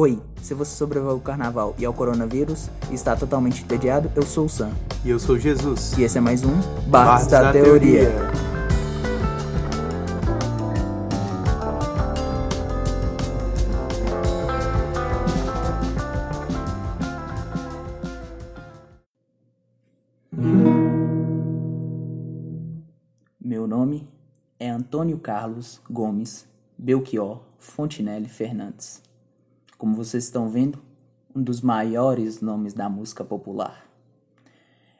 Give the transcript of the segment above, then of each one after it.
Oi, se você sobreviveu ao carnaval e ao coronavírus e está totalmente entediado, eu sou o Sam. E eu sou Jesus. E esse é mais um Barras da, da, Teoria. Teoria. Meu nome é Antônio Carlos Gomes Belchior Fontinelli Fernandes. Como vocês estão vendo, um dos maiores nomes da música popular.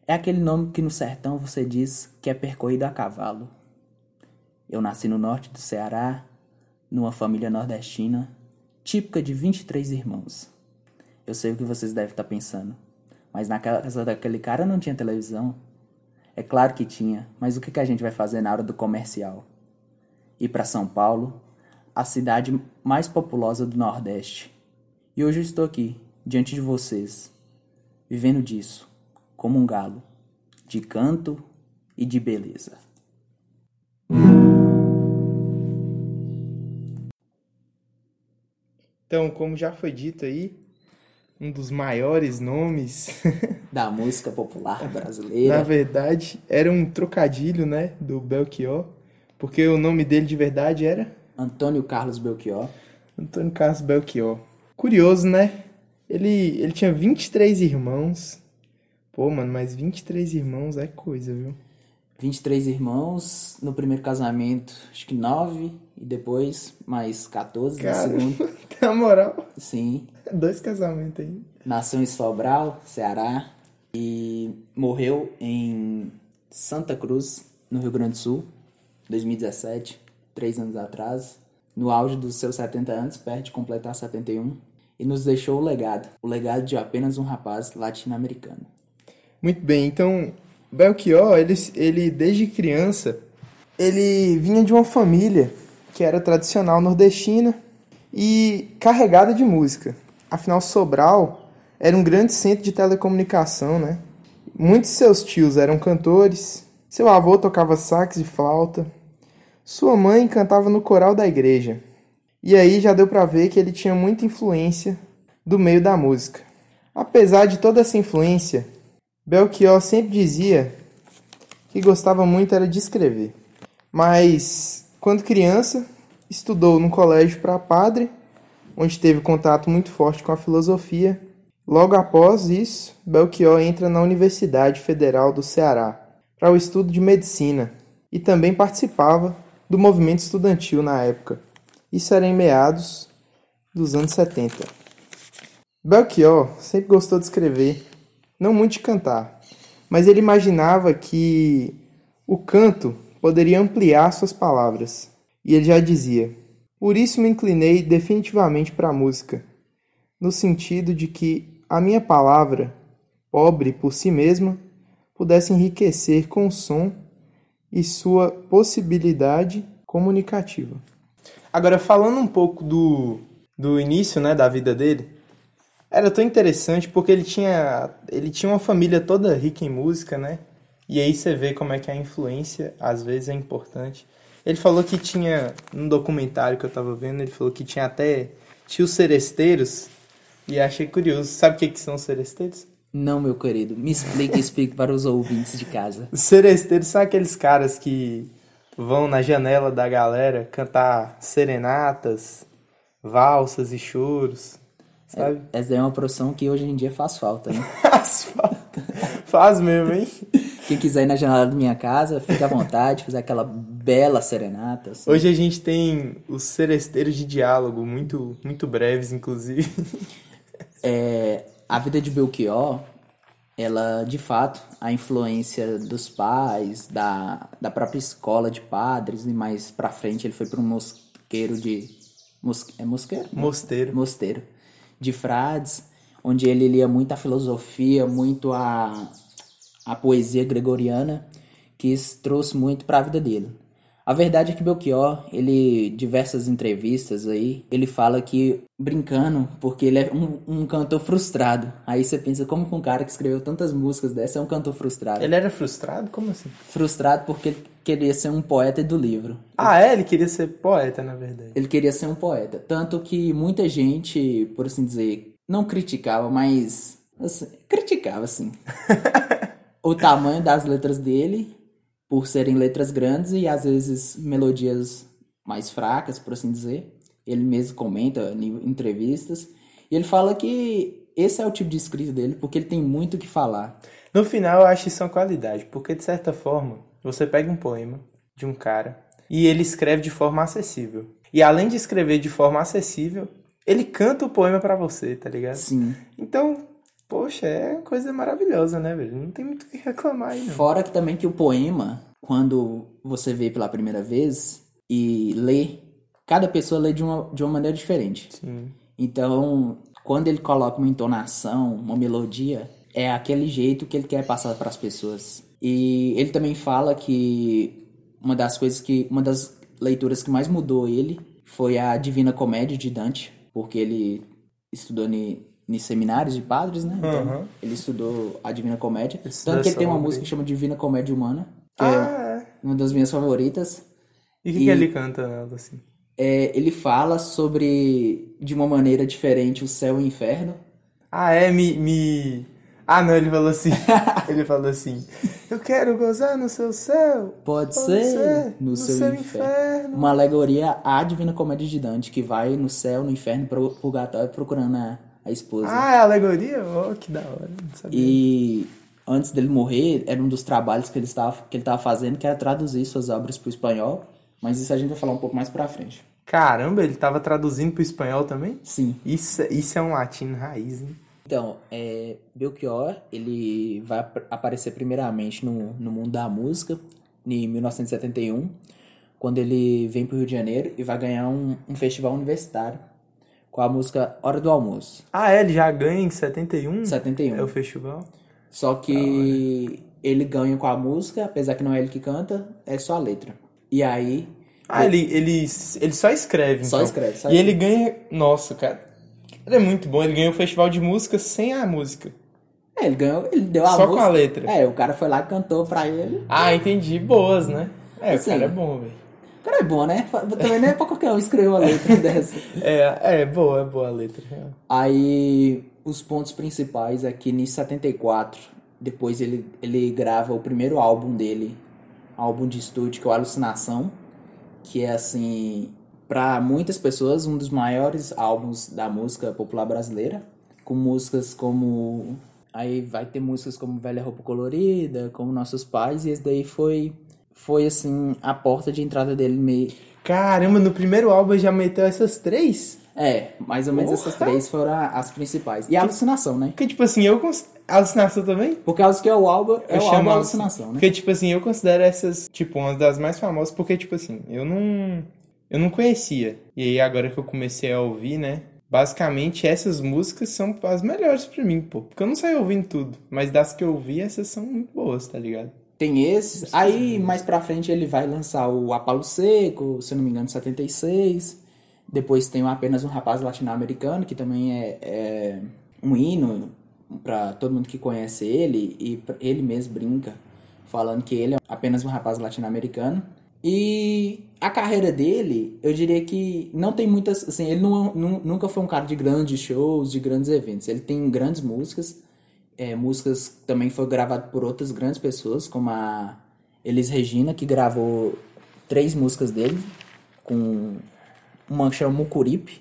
É aquele nome que no sertão você diz que é percorrido a cavalo. Eu nasci no norte do Ceará, numa família nordestina, típica de 23 irmãos. Eu sei o que vocês devem estar pensando, mas na casa daquele cara não tinha televisão. É claro que tinha, mas o que a gente vai fazer na hora do comercial? Ir para São Paulo, a cidade mais populosa do Nordeste. E hoje eu estou aqui, diante de vocês, vivendo disso, como um galo, de canto e de beleza. Então, como já foi dito aí, um dos maiores nomes da música popular brasileira. Na verdade, era um trocadilho, né, do Belchior, porque o nome dele de verdade era Antônio Carlos Belchior. Antônio Carlos Belchior. Curioso, né? Ele, ele tinha 23 irmãos. Pô, mano, mas 23 irmãos é coisa, viu? 23 irmãos, no primeiro casamento, acho que 9, e depois mais 14 Cara, no segundo. Na moral. Sim. Dois casamentos aí. Nasceu em Sobral, Ceará, e morreu em Santa Cruz, no Rio Grande do Sul, 2017 três anos atrás, no auge dos seus 70 anos, perto de completar 71, e nos deixou o legado, o legado de apenas um rapaz latino-americano. Muito bem, então Belchior, ele, ele desde criança, ele vinha de uma família que era tradicional nordestina e carregada de música. Afinal, Sobral era um grande centro de telecomunicação, né? Muitos de seus tios eram cantores, seu avô tocava sax e flauta, sua mãe cantava no coral da igreja. E aí já deu para ver que ele tinha muita influência do meio da música. Apesar de toda essa influência, Belchior sempre dizia que gostava muito era de escrever. Mas quando criança, estudou num colégio para padre, onde teve contato muito forte com a filosofia. Logo após isso, Belchior entra na Universidade Federal do Ceará para o estudo de medicina e também participava do movimento estudantil na época. Isso era em meados dos anos 70. Belchior sempre gostou de escrever, não muito de cantar, mas ele imaginava que o canto poderia ampliar suas palavras. E ele já dizia: Por isso me inclinei definitivamente para a música, no sentido de que a minha palavra, pobre por si mesma, pudesse enriquecer com o som e sua possibilidade comunicativa. Agora, falando um pouco do, do início né, da vida dele, era tão interessante porque ele tinha, ele tinha uma família toda rica em música, né? E aí você vê como é que a influência às vezes é importante. Ele falou que tinha, num documentário que eu tava vendo, ele falou que tinha até tios seresteiros. E achei curioso. Sabe o que, que são seresteiros? Não, meu querido. Me explique explique para os ouvintes de casa. Os seresteiros são aqueles caras que vão na janela da galera cantar serenatas, valsas e choros. Sabe? É, essa é uma profissão que hoje em dia faz falta, né? faz falta. Faz mesmo, hein? Quem quiser ir na janela da minha casa, fica à vontade, fazer aquela bela serenata. Assim. Hoje a gente tem os seresteiros de diálogo, muito, muito breves, inclusive. É, a vida de Belchior, ela, de fato, a influência dos pais, da, da própria escola de padres, e mais pra frente ele foi para um mosqueiro de... Mos, é mosqueiro? Mosteiro. Mosteiro. De frades, onde ele lia muito a filosofia, muito a, a poesia gregoriana, que isso trouxe muito para a vida dele. A verdade é que Belchior, ele, diversas entrevistas aí, ele fala que, brincando, porque ele é um, um cantor frustrado. Aí você pensa, como que um cara que escreveu tantas músicas dessa é um cantor frustrado? Ele era frustrado? Como assim? Frustrado porque ele queria ser um poeta do livro. Ah, é? Ele queria ser poeta, na verdade. Ele queria ser um poeta. Tanto que muita gente, por assim dizer, não criticava, mas. Assim, criticava, assim. o tamanho das letras dele por serem letras grandes e às vezes melodias mais fracas, por assim dizer. Ele mesmo comenta em entrevistas. E ele fala que esse é o tipo de escrita dele, porque ele tem muito o que falar. No final, eu acho isso uma qualidade, porque de certa forma, você pega um poema de um cara e ele escreve de forma acessível. E além de escrever de forma acessível, ele canta o poema para você, tá ligado? Sim. Então, Poxa, é coisa maravilhosa, né, velho? Não tem muito o que reclamar aí, não. Fora que também que o poema, quando você vê pela primeira vez e lê, cada pessoa lê de uma, de uma maneira diferente. Sim. Então, quando ele coloca uma entonação, uma melodia, é aquele jeito que ele quer passar para as pessoas. E ele também fala que uma das coisas que. Uma das leituras que mais mudou ele foi a Divina Comédia de Dante, porque ele estudou em seminários de padres, né? Então, Uhum. ele estudou a Divina Comédia. Estudou Tanto que ele tem uma música que chama Divina Comédia Humana, que é Ah, é. uma das minhas favoritas. E o que, que ele canta assim? É, ele fala sobre, de uma maneira diferente, o céu e o inferno. Ah, é, me, me... Ah, não, ele falou assim. ele falou assim. Eu quero gozar no seu céu. Pode, Pode ser, ser no, no seu, seu inferno. inferno. Uma alegoria à Divina Comédia de Dante, que vai no céu, no inferno, pro purgatório procurando a, a esposa. Ah, é alegoria? Oh, que da hora. Não sabia. E antes dele morrer, era um dos trabalhos que ele estava que ele estava fazendo, que era traduzir suas obras para o espanhol. Mas isso a gente vai falar um pouco mais pra frente. Caramba, ele tava traduzindo pro espanhol também? Sim. Isso, isso é um latino raiz, hein? Então, é, Belchior, ele vai ap- aparecer primeiramente no, no mundo da música em 1971, quando ele vem pro Rio de Janeiro e vai ganhar um, um festival universitário com a música Hora do Almoço, Ah, é, ele já ganha em 71? 71. É o festival? Só que ele ganha com a música, apesar que não é ele que canta, é só a letra. E aí, Ah, ele, ele, ele só escreve, Só então. escreve, só E ele ganha... Nossa, cara. Ele é muito bom. Ele ganhou o festival de música sem a música. é, ele ganhou, ele deu a Só com música. a letra. É, o cara foi lá e cantou pra ele. Ah, entendi. Boas, né? É, Assim. o cara é bom, velho. Cara é bom, né? Também não é pra qualquer um escrever uma letra dessa. É, é boa, é boa a letra. real. Aí, os pontos principais é que em 74, depois ele, ele grava o primeiro álbum dele, álbum de estúdio, que é o Alucinação, que é assim, para muitas pessoas, um dos maiores álbuns da música popular brasileira, com músicas como. Aí vai ter músicas como Velha Roupa Colorida, como Nossos Pais, e esse daí foi, foi assim, a porta de entrada dele meio. Caramba, no primeiro álbum já meteu essas três? É, mais ou menos essas Porra! três foram as principais. E a alucinação, né? Porque, tipo assim, eu... Cons... Alucinação também? Por causa que é o álbum, é Eu o chamo álbum alucin- alucinação, né? Porque, tipo assim, eu considero essas, tipo, uma das mais famosas, porque, tipo assim, eu não. Eu não conhecia. E aí, agora que eu comecei a ouvir, né? Basicamente, essas músicas são as melhores pra mim, pô. Porque eu não saio ouvindo tudo. Mas das que eu ouvi, essas são muito boas, tá ligado? Tem esses. Aí, mais pra frente, ele vai lançar o Apalo Seco, se eu não me engano, em 76. Depois tem Apenas um Rapaz Latino-Americano, que também é, é um hino pra todo mundo que conhece ele. E ele mesmo brinca, falando que ele é apenas um rapaz latino-americano. E a carreira dele, eu diria que não tem muitas. Assim, ele não, nu- nunca foi um cara de grandes shows, de grandes eventos. Ele tem grandes músicas. É, músicas também foi gravado por outras grandes pessoas, como a Elis Regina, que gravou três músicas dele, com uma que chama Mucuripe,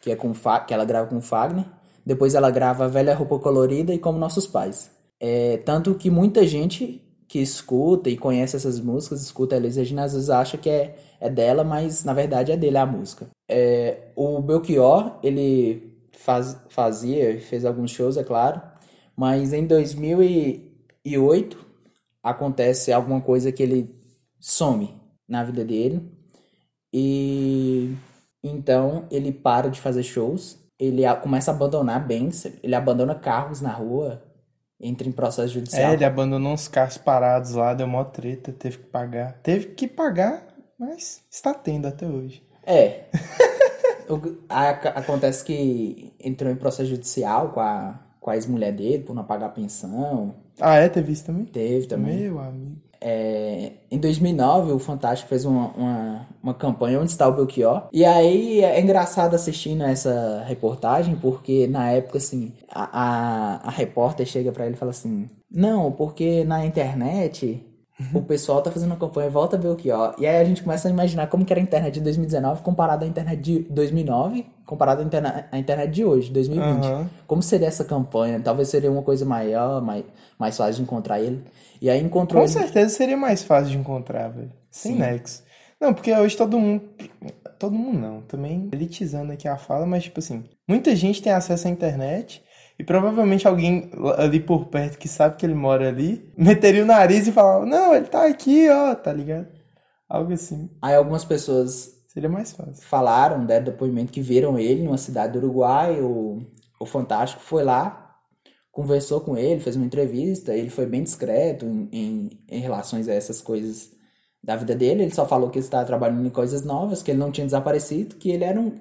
que é com Fa- que ela grava com Fagner. Depois ela grava Velha Roupa Colorida e Como Nossos Pais. É, tanto que muita gente que escuta e conhece essas músicas, escuta a Elis Regina, às vezes acha que é, é dela, mas na verdade é dele a música. É, o Belchior, ele faz, fazia, fez alguns shows, é claro, mas em 2008 acontece alguma coisa que ele some na vida dele e então ele para de fazer shows, ele começa a abandonar bens, ele abandona carros na rua, entra em processo judicial. É, ele abandonou uns carros parados lá, deu mó treta, teve que pagar. Teve que pagar Mas está tendo até hoje. É. Acontece que entrou em processo judicial com a, com a ex-mulher dele por não pagar a pensão. Ah, é? Teve isso também? Teve também. Meu amigo. É, em 2009, o Fantástico fez uma, uma, uma campanha onde está o Belchior. E aí é engraçado assistindo essa reportagem, porque na época, assim, a, a, a repórter chega pra ele e fala assim: Não, porque na internet o pessoal tá fazendo uma campanha Volta Belchior. E aí a gente começa a imaginar como que era a internet de 2019 comparada à internet de 2009, comparada à interna- à internet de hoje, 2020. Aham. Como seria essa campanha? Talvez seria uma coisa maior, mais, mais fácil de encontrar ele. E aí encontrou Com ele. certeza seria mais fácil de encontrar, velho. Sem nexo. Não, porque hoje todo mundo. Todo mundo não. Também elitizando aqui a fala, mas tipo assim, muita gente tem acesso à internet. E provavelmente alguém ali por perto que sabe que ele mora ali, meteria o nariz e falava, não, ele tá aqui, ó, tá ligado? Algo assim. Aí algumas pessoas Seria mais fácil. falaram, deram depoimento que viram ele numa cidade do Uruguai. O, o Fantástico foi lá, conversou com ele, fez uma entrevista. Ele foi bem discreto em, em, em relações a essas coisas da vida dele. Ele só falou que ele estava trabalhando em coisas novas, que ele não tinha desaparecido, que ele era um.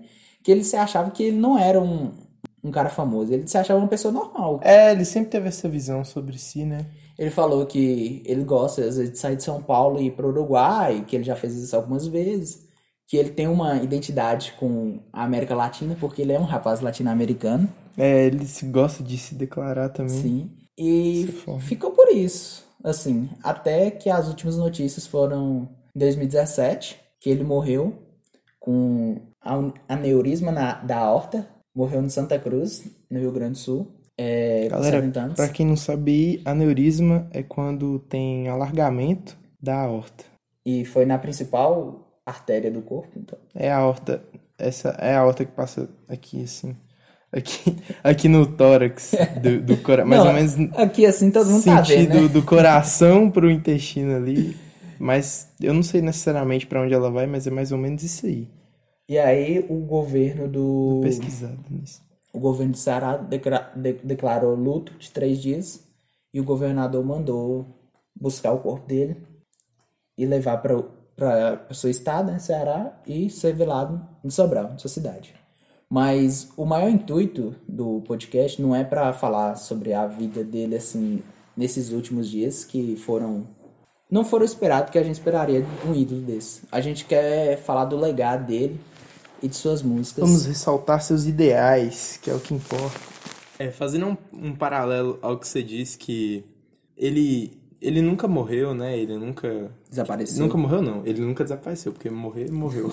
que ele se achava que ele não era um, um cara famoso, ele se achava uma pessoa normal. É, ele sempre teve essa visão sobre si, né? Ele falou que ele gosta, às vezes, de sair de São Paulo e ir para o Uruguai, que ele já fez isso algumas vezes, que ele tem uma identidade com a América Latina, porque ele é um rapaz latino-americano, É, ele se gosta de se declarar também. sim. E ficou por isso, assim, até que as últimas notícias foram em 2017, que ele morreu com a- aneurisma na, da aorta, morreu em Santa Cruz, no Rio Grande do Sul, é, Galera, 70 anos. pra quem não sabe, aneurisma é quando tem alargamento da aorta. E foi na principal artéria do corpo, então. É a aorta, essa é a aorta que passa aqui, assim. Aqui, aqui no tórax do, do coração. Mais Não, ou menos Aqui assim todo mundo tá vendo, sentido né? do coração pro intestino ali. Mas eu não sei necessariamente pra onde ela vai, mas é mais ou menos isso aí. E aí o governo do Pesquisado nisso. o governo do Ceará de- declarou luto de três dias e o governador mandou buscar o corpo dele e levar para para seu estado, né, Ceará, e ser velado em Sobral, na sua cidade. Mas o maior intuito do podcast não é para falar sobre a vida dele assim nesses últimos dias que foram não foram esperados que a gente esperaria de um ídolo desse. A gente quer falar do legado dele e de suas músicas. Vamos ressaltar seus ideais, que é o que importa. É, fazendo um, um paralelo ao que você disse que ele ele nunca morreu, né? Ele nunca Desapareceu. Nunca morreu, não. Ele nunca desapareceu, porque morrer, morreu.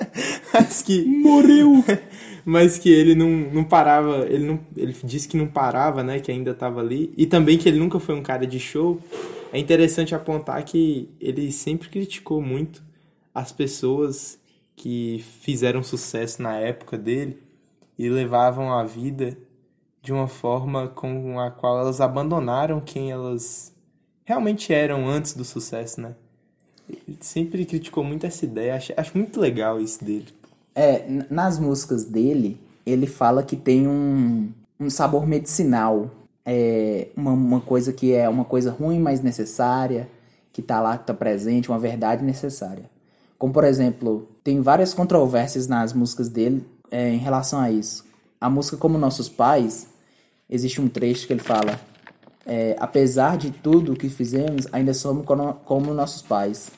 Mas que. Morreu! Mas que ele não, não parava. Ele, não, ele disse que não parava, né? Que ainda tava ali. E também que ele nunca foi um cara de show. É interessante apontar que ele sempre criticou muito as pessoas que fizeram sucesso na época dele e levavam a vida de uma forma com a qual elas abandonaram quem elas realmente eram antes do sucesso, né? Ele sempre criticou muito essa ideia, acho, acho muito legal isso dele. É, nas músicas dele, ele fala que tem um, um sabor medicinal. É uma, uma coisa que é uma coisa ruim, mas necessária, que tá lá, que tá presente, uma verdade necessária. Como, por exemplo, tem várias controvérsias nas músicas dele é, em relação a isso. A música Como Nossos Pais, existe um trecho que ele fala: é, Apesar de tudo o que fizemos, ainda somos como nossos pais.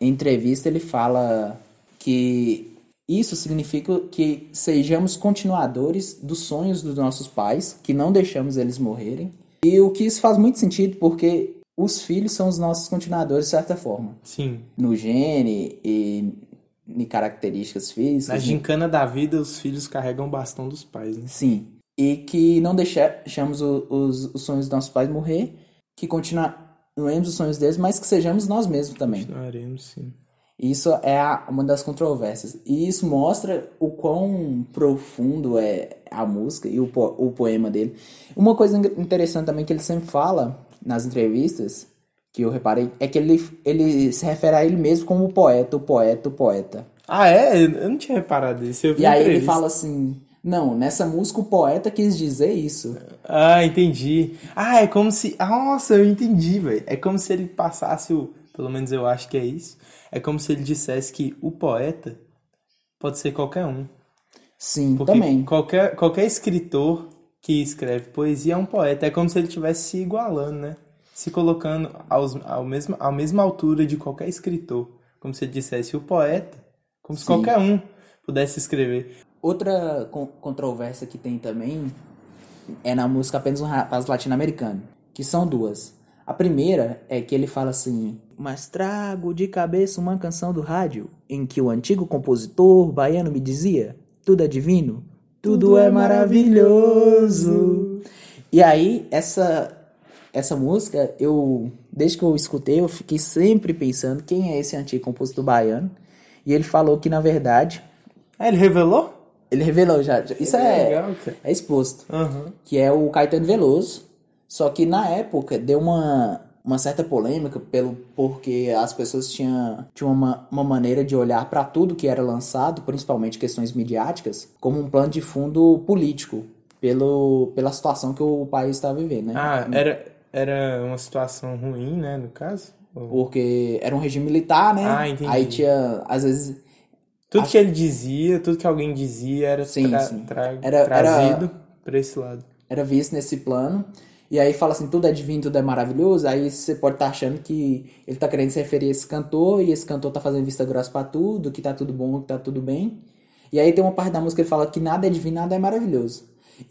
Em entrevista, ele fala que isso significa que sejamos continuadores dos sonhos dos nossos pais, que não deixamos eles morrerem. E o que isso faz muito sentido, porque os filhos são os nossos continuadores, de certa forma. Sim. No gene e em características físicas. Na gincana da vida, os filhos carregam o bastão dos pais, né? Sim. E que não deixamos os, os sonhos dos nossos pais morrer, que continuemos os sonhos deles, mas que sejamos nós mesmos também. Continuaremos, sim. Isso é a- uma das controvérsias. E isso mostra o quão profundo é a música e o, po- o poema dele. Uma coisa in- interessante também que ele sempre fala nas entrevistas, que eu reparei, é que ele, ele se refere a ele mesmo como poeta, o poeta, o poeta. Ah, é? Eu não tinha reparado vi E aí ele fala assim: não, nessa música o poeta quis dizer isso. Ah, entendi. Ah, é como se. Nossa, eu entendi, velho. É como se ele passasse o pelo menos eu acho que é isso. É como se ele dissesse que o poeta pode ser qualquer um. Sim, Porque também. Qualquer, qualquer escritor que escreve poesia é um poeta. É como se ele estivesse se igualando, né? Se colocando aos, ao mesmo, à mesma altura de qualquer escritor. Como se ele dissesse o poeta, como se Sim. qualquer um pudesse escrever. Outra con- controvérsia que tem também é na música Apenas um Rapaz Latino-Americano, que são duas. A primeira é que ele fala assim: Mas trago de cabeça uma canção do rádio em que o antigo compositor baiano me dizia: Tudo é divino, tudo, é maravilhoso. E aí, essa, essa música, eu desde que eu escutei, eu fiquei sempre pensando quem é esse antigo compositor baiano. E ele falou que, na verdade, Ah, ele revelou? ele revelou já. já- Isso é, Legal, cara. é exposto. Aham. Que é o Caetano Veloso. Só que na época deu uma, uma certa polêmica pelo, porque as pessoas tinham, tinham uma, uma maneira de olhar para tudo que era lançado, principalmente questões midiáticas, como um plano de fundo político. Pelo, pela situação que o país está vivendo, né? Ah, era, era uma situação ruim, né, no caso? Porque era um regime militar, né? Ah, entendi. Aí tinha, às vezes, Tudo que ele dizia, tudo que alguém dizia era, Sim, tra- sim. tra- Era- trazido pra esse lado. era visto nesse plano. E aí fala assim, tudo é divino, tudo é maravilhoso. Aí você pode estar achando que ele tá querendo se referir a esse cantor, e esse cantor tá fazendo vista grossa pra tudo, que tá tudo bom, que tá tudo bem. E aí tem uma parte da música que ele fala que nada é divino, nada é maravilhoso.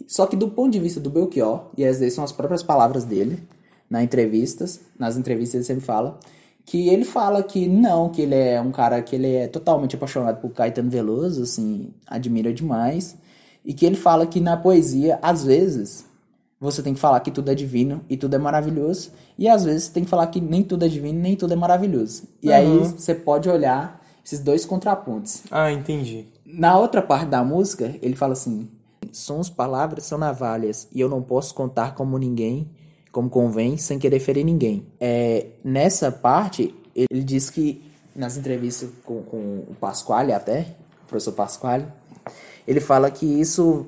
Só que do ponto de vista do Belchior, e essas daí são as próprias palavras dele, na entrevistas, nas entrevistas ele sempre fala, que ele fala que não, que ele é um cara que ele é totalmente apaixonado por Caetano Veloso, assim, admira demais, e que ele fala que na poesia, às vezes, você tem que falar que tudo é divino e tudo é maravilhoso, e às vezes você tem que falar que nem tudo é divino nem tudo é maravilhoso. E aí Uhum. você pode olhar esses dois contrapontos. Ah, entendi. Na outra parte da música, ele fala assim: Sons, palavras são navalhas, e eu não posso contar como ninguém, como convém, sem querer ferir ninguém. É, nessa parte, ele diz que, nas entrevistas com, com o Pasquale até, o professor Pasquale, ele fala que isso,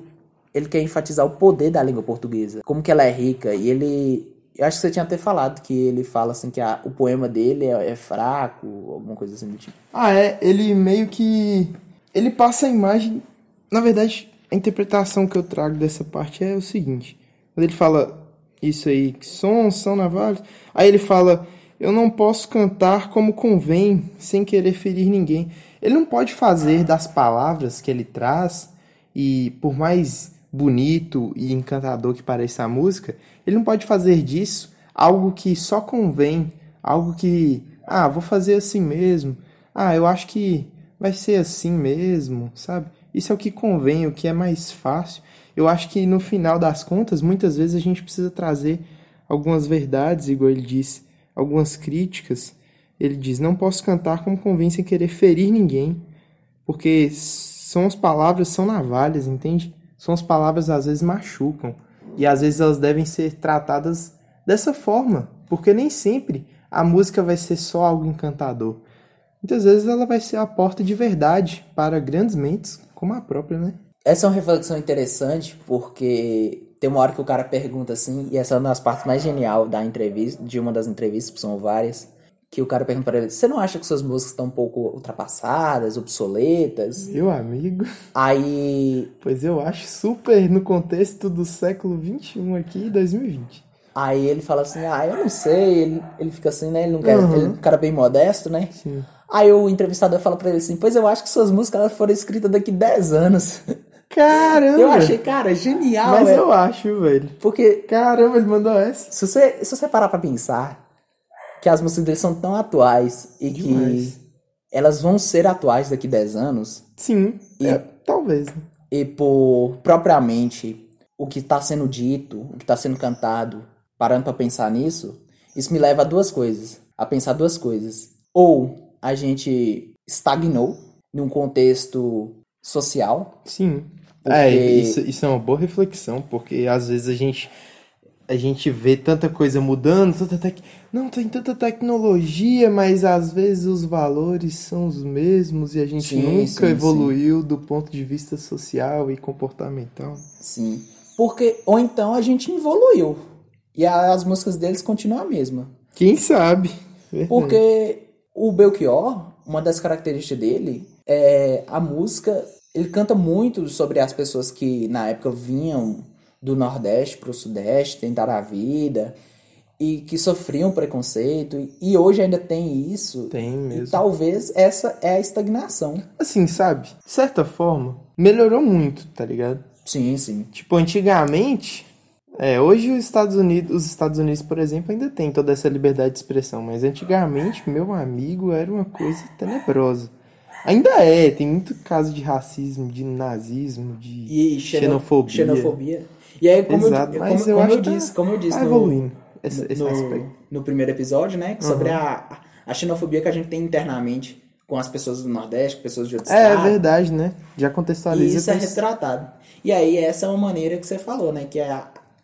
ele quer enfatizar o poder da língua portuguesa, como que ela é rica, e ele... Eu acho que você tinha até falado que ele fala assim que a- o poema dele é, é fraco, alguma coisa assim do tipo. Ah, é, ele meio que. Ele passa a imagem. Na verdade, a interpretação que eu trago dessa parte é o seguinte: quando ele fala isso aí, que sons são navalhas, aí ele fala: Eu não posso cantar como convém, sem querer ferir ninguém. Ele não pode fazer das palavras que ele traz, e por mais bonito e encantador que pareça a música, ele não pode fazer disso algo que só convém, algo que, ah, vou fazer assim mesmo. Ah, eu acho que vai ser assim mesmo, sabe? Isso é o que convém, o que é mais fácil. Eu acho que no final das contas, muitas vezes a gente precisa trazer algumas verdades, igual ele disse, algumas críticas. Ele diz: Não posso cantar como convém sem querer ferir ninguém, porque são as palavras, são navalhas, entende? São as palavras às vezes machucam e às vezes elas devem ser tratadas dessa forma, porque nem sempre a música vai ser só algo encantador. Muitas vezes ela vai ser a porta de verdade para grandes mentes, como a própria, né? Essa é uma reflexão interessante porque tem uma hora que o cara pergunta assim, e essa é uma das partes mais genial da entrevista, de uma das entrevistas, que são várias, que o cara pergunta pra ele: Você não acha que suas músicas estão um pouco ultrapassadas, obsoletas? Meu amigo, Aí, pois eu acho super no contexto do século 21 aqui, 2020. aí ele fala assim: Ah, eu não sei. Ele, ele fica assim, né? Ele não quer. Uhum. Ele é um cara bem modesto, né? Sim. Aí o entrevistador fala pra ele assim: Pois eu acho que suas músicas elas foram escritas daqui 10 anos. Caramba! Eu achei, cara, genial, Mas velho. eu acho, velho. Porque Caramba, ele mandou essa. Se você, se você parar pra pensar que as músicas dele são tão atuais e Demais. que elas vão ser atuais daqui 10 anos, Sim, E- é, talvez. né? e por propriamente o que tá sendo dito, o que tá sendo cantado, parando pra pensar nisso, isso me leva a duas coisas, a pensar duas coisas. Ou a gente estagnou num contexto social, Sim. Porque- É, isso, isso é uma boa reflexão, porque às vezes a gente a gente vê tanta coisa mudando, tanta tec... não tem tanta tecnologia, mas às vezes os valores são os mesmos e a gente Sim, nunca sim, evoluiu do ponto de vista social e comportamental. sim. Porque ou então a gente evoluiu e as músicas deles continuam a mesma. Quem sabe? Verdade. Porque o Belchior, uma das características dele é a música. Ele canta muito sobre as pessoas que na época vinham do Nordeste para o Sudeste, tentar a vida e que sofriam preconceito. E hoje ainda tem isso. Tem E mesmo. talvez essa é a estagnação. Assim, sabe? De certa forma, melhorou muito, tá ligado? Sim, sim. Tipo, antigamente, é, hoje os Estados Unidos, os Estados Unidos, por exemplo, ainda tem toda essa liberdade de expressão, mas antigamente, meu amigo, era uma coisa tenebrosa. Ainda é, tem muito caso de racismo, de nazismo, de E xeno- xenofobia. xenofobia. E aí, como, Exato, eu, mas como, eu como acho eu disse, como eu disse tá no, esse, esse no, aspecto. no primeiro episódio, né? Sobre a, a xenofobia que a gente tem internamente com as pessoas do Nordeste, com pessoas de outros É, é estados. verdade, né? Já contextualiza. E isso é retratado. E aí, essa é uma maneira que você falou, né? Que é,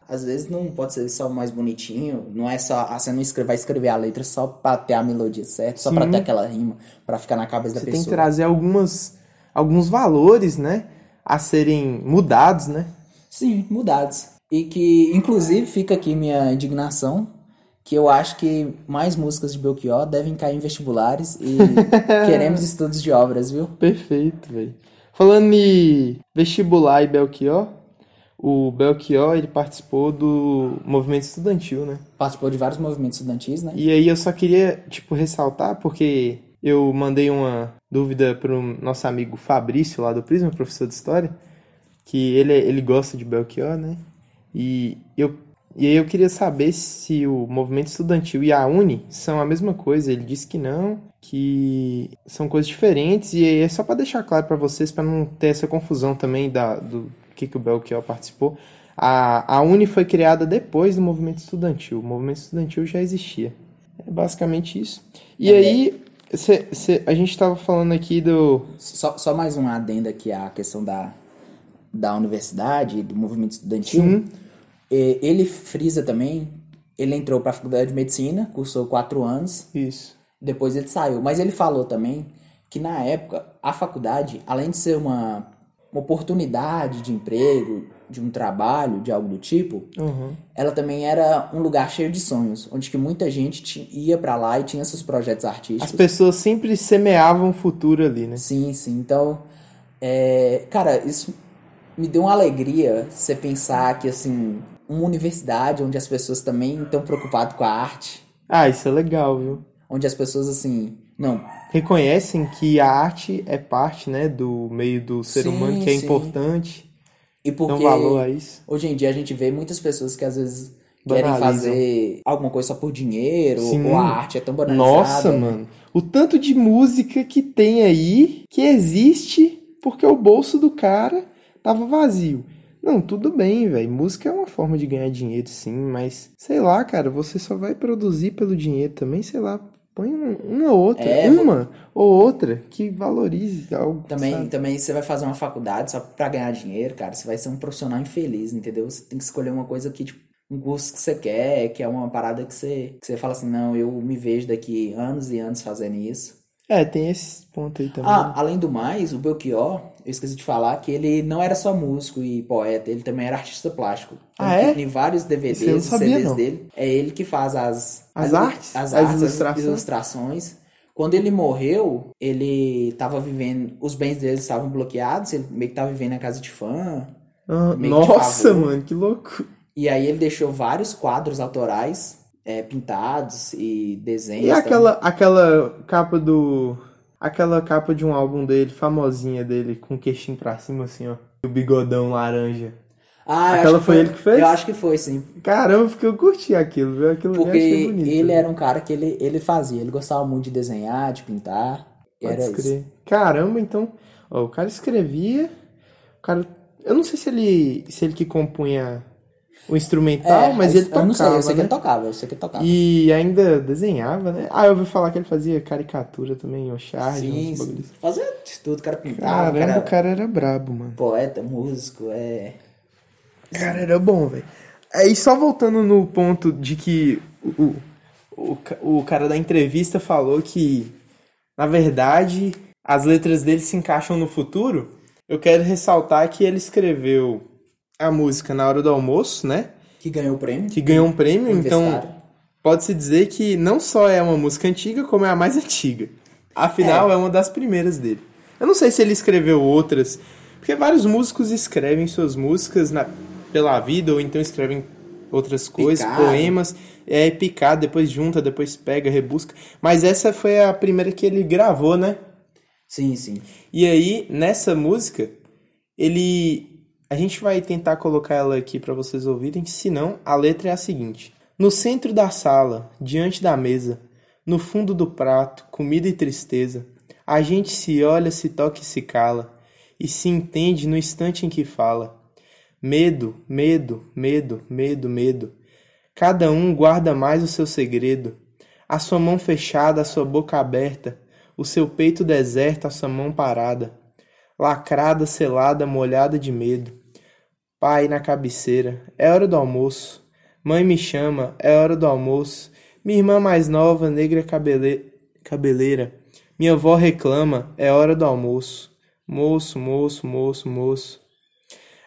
às vezes não pode ser só mais bonitinho, não é só. ah, Você não escreve, vai escrever a letra só pra ter a melodia certa, só pra Sim. ter aquela rima, pra ficar na cabeça da Você tem que pessoa. trazer algumas, alguns valores, né? A serem mudados, né? Sim, mudados. E que, inclusive, fica aqui minha indignação, que eu acho que mais músicas de Belchior devem cair em vestibulares e queremos estudos de obras, viu? Perfeito, velho. Falando em vestibular e Belchior, o Belchior, ele participou do movimento estudantil, né? Participou de vários movimentos estudantis, né? E aí eu só queria, tipo, ressaltar, porque eu mandei uma dúvida pro nosso amigo Fabrício, lá do Prisma, professor de História, que ele, ele gosta de Belchior, né? E, eu, e aí eu queria saber se o movimento estudantil e a Uni são a mesma coisa. Ele disse que não, que são coisas diferentes, e aí é só para deixar claro para vocês, para não ter essa confusão também da, do que, que o Belchior participou. A, a Uni foi criada depois do movimento estudantil. O movimento estudantil já existia. É basicamente isso. E É. aí, cê- cê- a gente tava falando aqui do. Só, só mais um adendo aqui à questão da, da universidade, do movimento estudantil. Sim. E Ele frisa também, ele entrou para a faculdade de medicina, cursou quatro anos, Isso. depois ele saiu. Mas ele falou também que na época a faculdade, além de ser uma, uma oportunidade de emprego, de um trabalho, de algo do tipo, Uhum. ela também era um lugar cheio de sonhos, onde que muita gente ia para lá e tinha seus projetos As artísticos. pessoas sempre semeavam o futuro ali, né? Sim, sim. Então, é, cara, isso me deu uma alegria você pensar que, assim, uma universidade onde as pessoas também estão preocupadas com a arte, Ah, isso é legal, viu? onde as pessoas, assim, não, Reconhecem que a arte é parte, né, do meio do ser Sim, humano, que é sim. importante. e Dão porque valor a isso. hoje em dia a gente vê muitas pessoas que às vezes querem Banalizam. fazer alguma coisa só por dinheiro, Sim. ou a arte é tão banalizada. Nossa, mano. O tanto de música que tem aí que existe porque o bolso do cara tava vazio. Não, tudo bem, velho. Música é uma forma de ganhar dinheiro, sim, mas sei lá, cara, você só vai produzir pelo dinheiro também, sei lá. Põe um- uma outra, É, uma ou outra que valorize algo. Também, sabe? também você vai fazer uma faculdade só pra ganhar dinheiro, cara. Você vai ser um profissional infeliz, entendeu? Você tem que escolher uma coisa que, tipo, um curso que você quer, que é uma parada que você, que você fala assim, não, eu me vejo daqui anos e anos fazendo isso. É, tem esse ponto aí também. Ah, além do mais, o Belchior, eu esqueci de falar que ele não era só músico e poeta, ele também era artista plástico. Ah, Tanto é? que Em vários DVDs e CDs não. dele, é ele que faz as, As artes? as, As artes, as ilustrações? ilustrações. Quando ele morreu, ele tava vivendo, os bens dele estavam bloqueados, ele meio que tava vivendo na casa de fã. Ah, de nossa, favor. mano, que louco. E aí ele deixou vários quadros autorais é, pintados e desenhos. E também. aquela, aquela capa do. Aquela capa de um álbum dele, famosinha dele, com o queixinho pra cima, assim, ó. O bigodão laranja. Ah, aquela acho foi ele que fez? Eu acho que foi, sim. Caramba, porque eu curti aquilo, viu? Aquilo Porque bonito. ele viu? era um cara que ele, ele fazia, ele gostava muito de desenhar, de pintar. Pode era isso. crer. Caramba, então. Ó, o cara escrevia. O cara. Eu não sei se ele. se ele que compunha o instrumental, É, mas eu- ele eu tocava. não sei, eu sei que né? ele tocava, eu sei que ele tocava. E ainda desenhava, né? Ah, eu ouvi falar que ele fazia caricatura também, o charge, sim, uns sim. Fazia de tudo, cara pintava, Caramba, cara o cara era brabo, mano. poeta, músico, é... Cara, era bom, velho. Aí só voltando no ponto de que o, o, o cara da entrevista falou que, na verdade, as letras dele se encaixam no futuro. Eu quero ressaltar que ele escreveu a música na hora do almoço, né? Que ganhou o prêmio. Que ganhou um prêmio, então pode-se dizer que não só é uma música antiga, como é a mais antiga. Afinal, é. é uma das primeiras dele. Eu não sei se ele escreveu outras, porque vários músicos escrevem suas músicas na, pela vida, ou então escrevem outras coisas, picado. poemas, é picado, depois junta, depois pega, rebusca. Mas essa foi a primeira que ele gravou, né? Sim, sim. E aí, nessa música, ele. A gente vai tentar colocar ela aqui para vocês ouvirem, se não, a letra é a seguinte: No centro da sala, diante da mesa, no fundo do prato, comida e tristeza, a gente se olha, se toca e se cala, e se entende no instante em que fala. Medo, medo, medo, medo, medo. Cada um guarda mais o seu segredo. A sua mão fechada, a sua boca aberta, o seu peito deserto, a sua mão parada, lacrada, selada, molhada de medo. Pai na cabeceira, é hora do almoço. Mãe me chama, é hora do almoço. Minha irmã mais nova, negra cabele... cabeleira. Minha avó reclama, é hora do almoço. Moço, moço, moço, moço.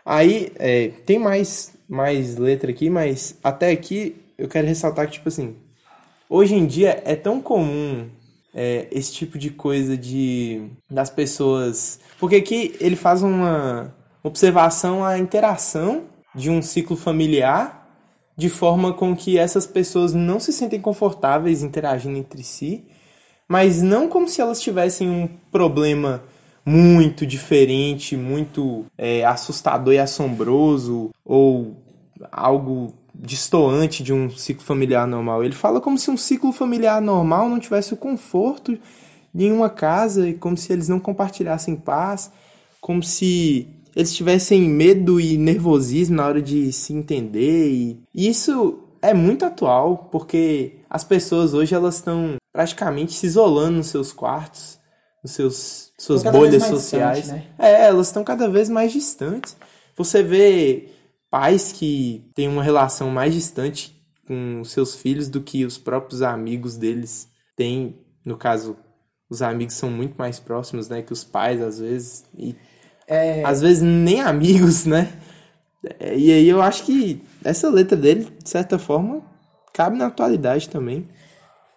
Aí, é, tem mais, mais letra aqui, mas até aqui eu quero ressaltar que, tipo assim, hoje em dia é tão comum é, esse tipo de coisa de das pessoas. Porque aqui ele faz uma observação à interação de um ciclo familiar de forma com que essas pessoas não se sentem confortáveis interagindo entre si, mas não como se elas tivessem um problema muito diferente, muito é, assustador e assombroso, ou algo distoante de um ciclo familiar normal. Ele fala como se um ciclo familiar normal não tivesse o conforto de uma casa e como se eles não compartilhassem paz, como se eles tivessem medo e nervosismo na hora de se entender. E isso é muito atual, porque as pessoas hoje elas estão praticamente se isolando nos seus quartos nos seus suas bolhas sociais. Distante, né? É, elas estão cada vez mais distantes. Você vê pais que têm uma relação mais distante com seus filhos do que os próprios amigos deles têm. No caso, os amigos são muito mais próximos, né, que os pais às vezes e é... às vezes nem amigos, né? E aí eu acho que essa letra dele, de certa forma, cabe na atualidade também.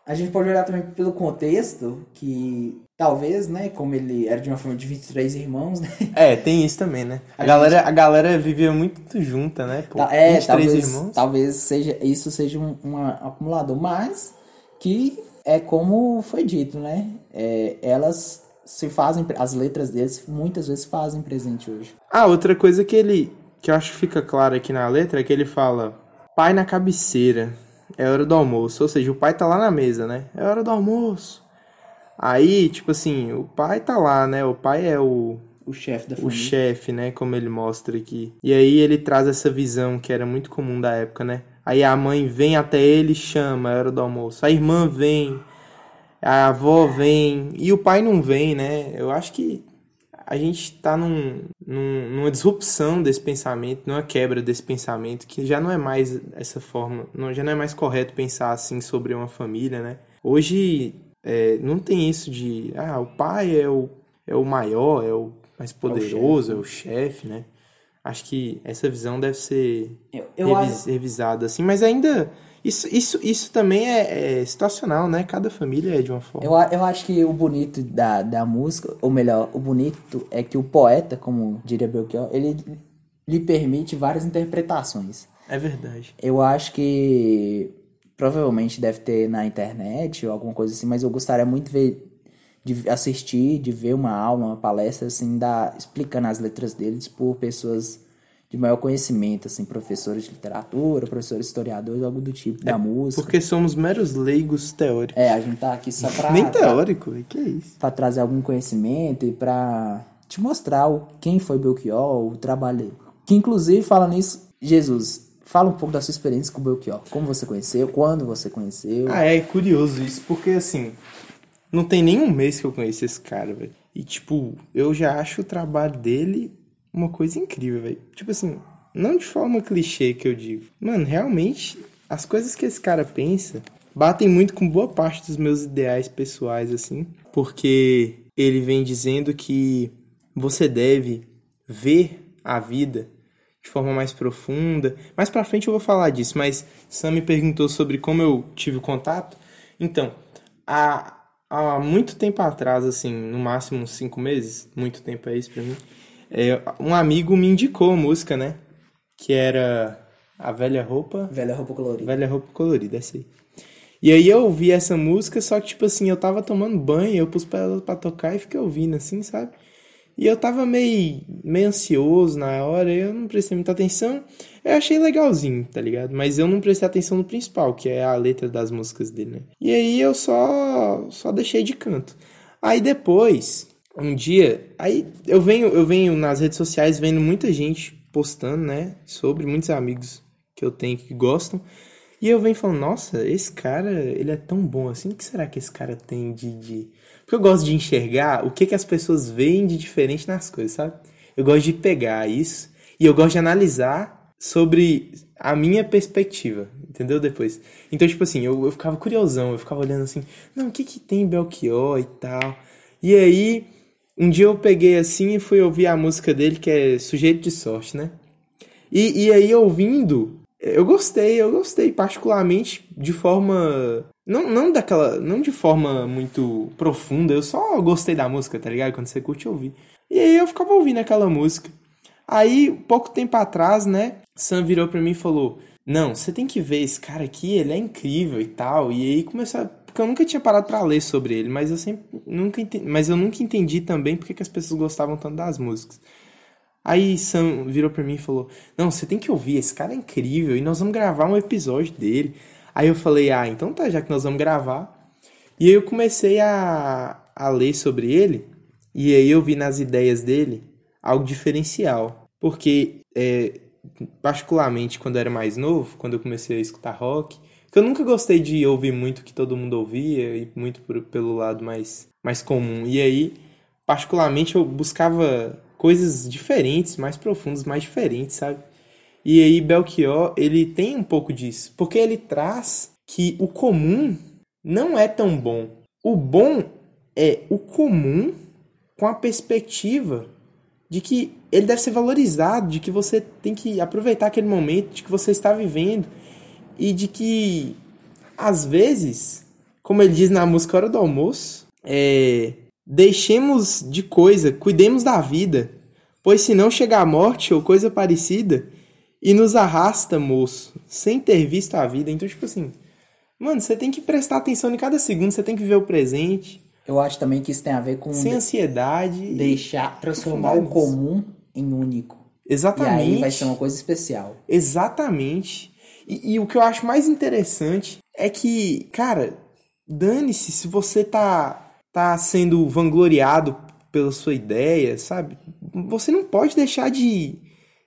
A gente pode olhar também pelo contexto que Talvez, né? Como ele era de uma família de 23 irmãos, né? É, tem isso também, né? A, a galera, gente... a galera vivia muito junta, né? Pô, é, 23 talvez, irmãos. Talvez seja, isso seja um, um acumulador, mas que é como foi dito, né? É, elas se fazem, as letras deles muitas vezes fazem presente hoje. Ah, outra coisa que ele, que eu acho que fica claro aqui na letra é que ele fala: pai na cabeceira, é hora do almoço. Ou seja, o pai tá lá na mesa, né? É hora do almoço. Aí, tipo assim, o pai tá lá, né? O pai é o. O chefe da família. O chefe, né? Como ele mostra aqui. E aí ele traz essa visão que era muito comum da época, né? Aí a mãe vem até ele e chama, a hora do almoço. A irmã vem, a avó vem, e o pai não vem, né? Eu acho que a gente tá num, num, numa disrupção desse pensamento, numa quebra desse pensamento, que já não é mais essa forma, não, já não é mais correto pensar assim sobre uma família, né? Hoje é, não tem isso de, ah, o pai é o, é o maior, é o mais poderoso, é o chefe, né? Acho que essa visão deve ser eu, eu revis, acho... revisada, assim, mas ainda. Isso, isso, isso também é, é, situacional, né? Cada família é de uma forma. Eu, eu acho que o bonito da, da música, ou melhor, o bonito é que o poeta, como diria Belchior, ele lhe permite várias interpretações. É verdade. Eu acho que provavelmente deve ter na internet ou alguma coisa assim, mas eu gostaria muito de, ver, de assistir, de ver uma aula, uma palestra assim, da, explicando as letras deles por pessoas de maior conhecimento, assim, professores de literatura, professores historiadores, algo do tipo, é, da música. Porque somos meros leigos teóricos. É, a gente tá aqui só pra... Nem teórico, pra, que é isso? Pra trazer algum conhecimento e pra te mostrar o, quem foi Belchior, o trabalho Que inclusive, fala nisso, Jesus, Fala um pouco da sua experiência com o Belchior. Como você conheceu, quando você conheceu. Ah, é curioso isso, porque assim, não tem nenhum mês que eu conheci esse cara, velho. E tipo, eu já acho o trabalho dele uma coisa incrível, velho. Tipo assim, não de forma clichê que eu digo. Mano, realmente, as coisas que esse cara pensa batem muito com boa parte dos meus ideais pessoais, assim. Porque ele vem dizendo que você deve ver a vida de forma mais profunda. Mais pra frente eu vou falar disso, mas Sam me perguntou sobre como eu tive contato. Então, há, há muito tempo atrás, assim, no máximo uns cinco meses, muito tempo é isso pra mim, um amigo me indicou a música, né? Que era A Velha Roupa. Velha Roupa Colorida. Velha Roupa Colorida, essa aí. E aí eu ouvi essa música, só que, tipo assim, eu tava tomando banho, eu pus pra ela pra tocar e fiquei ouvindo, assim, sabe? E eu tava meio, meio ansioso na hora, eu não prestei muita atenção. Eu achei legalzinho, tá ligado? Mas eu não prestei atenção no principal, que é a letra das músicas dele, né? E aí eu só só deixei de canto. Aí depois, um dia, aí eu venho eu venho nas redes sociais vendo muita gente postando, né, sobre muitos amigos que eu tenho que gostam. E eu venho falando, nossa, esse cara, ele é tão bom assim, o que será que esse cara tem de, de porque eu gosto de enxergar o que, que as pessoas veem de diferente nas coisas, sabe? Eu gosto de pegar isso e eu gosto de analisar sobre a minha perspectiva, entendeu? Depois. Então, tipo assim, eu, eu ficava curiosão, eu ficava olhando assim, não, o que que tem Belchior e tal. E aí, um dia eu peguei assim e fui ouvir a música dele, que é Sujeito de Sorte, né? E, e aí, ouvindo, eu gostei, eu gostei, particularmente de forma não, não daquela. Não de forma muito profunda, eu só gostei da música, tá ligado? Quando você curte ouvir. E aí eu ficava ouvindo aquela música. Aí, pouco tempo atrás, né, Sam virou pra mim e falou: Não, você tem que ver esse cara aqui, ele é incrível e tal. E aí começou a... Porque eu nunca tinha parado para ler sobre ele, mas eu sempre. Nunca entendi... Mas eu nunca entendi também porque que as pessoas gostavam tanto das músicas. Aí Sam virou pra mim e falou: Não, você tem que ouvir, esse cara é incrível e nós vamos gravar um episódio dele. Aí eu falei, ah, então tá, já que nós vamos gravar. E aí eu comecei a, a ler sobre ele, e aí eu vi nas ideias dele algo diferencial. Porque, é, particularmente quando eu era mais novo, quando eu comecei a escutar rock, que eu nunca gostei de ouvir muito que todo mundo ouvia, e muito por, pelo lado mais, mais comum. E aí, particularmente, eu buscava coisas diferentes, mais profundas, mais diferentes, sabe? E aí Belchior, ele tem um pouco disso, porque ele traz que o comum não é tão bom. O bom é o comum com a perspectiva de que ele deve ser valorizado, de que você tem que aproveitar aquele momento, de que você está vivendo e de que às vezes, como ele diz na música Hora do Almoço, é, deixemos de coisa, cuidemos da vida, pois se não chegar a morte ou coisa parecida, e nos arrasta, moço, sem ter visto a vida. Então, tipo assim, mano, você tem que prestar atenção em cada segundo, você tem que ver o presente. Eu acho também que isso tem a ver com. Sem ansiedade. Deixar, transformar o comum em único. Exatamente. E aí vai ser uma coisa especial. Exatamente. E, e o que eu acho mais interessante é que, cara, dane-se se você tá, tá sendo vangloriado pela sua ideia, sabe? Você não pode deixar de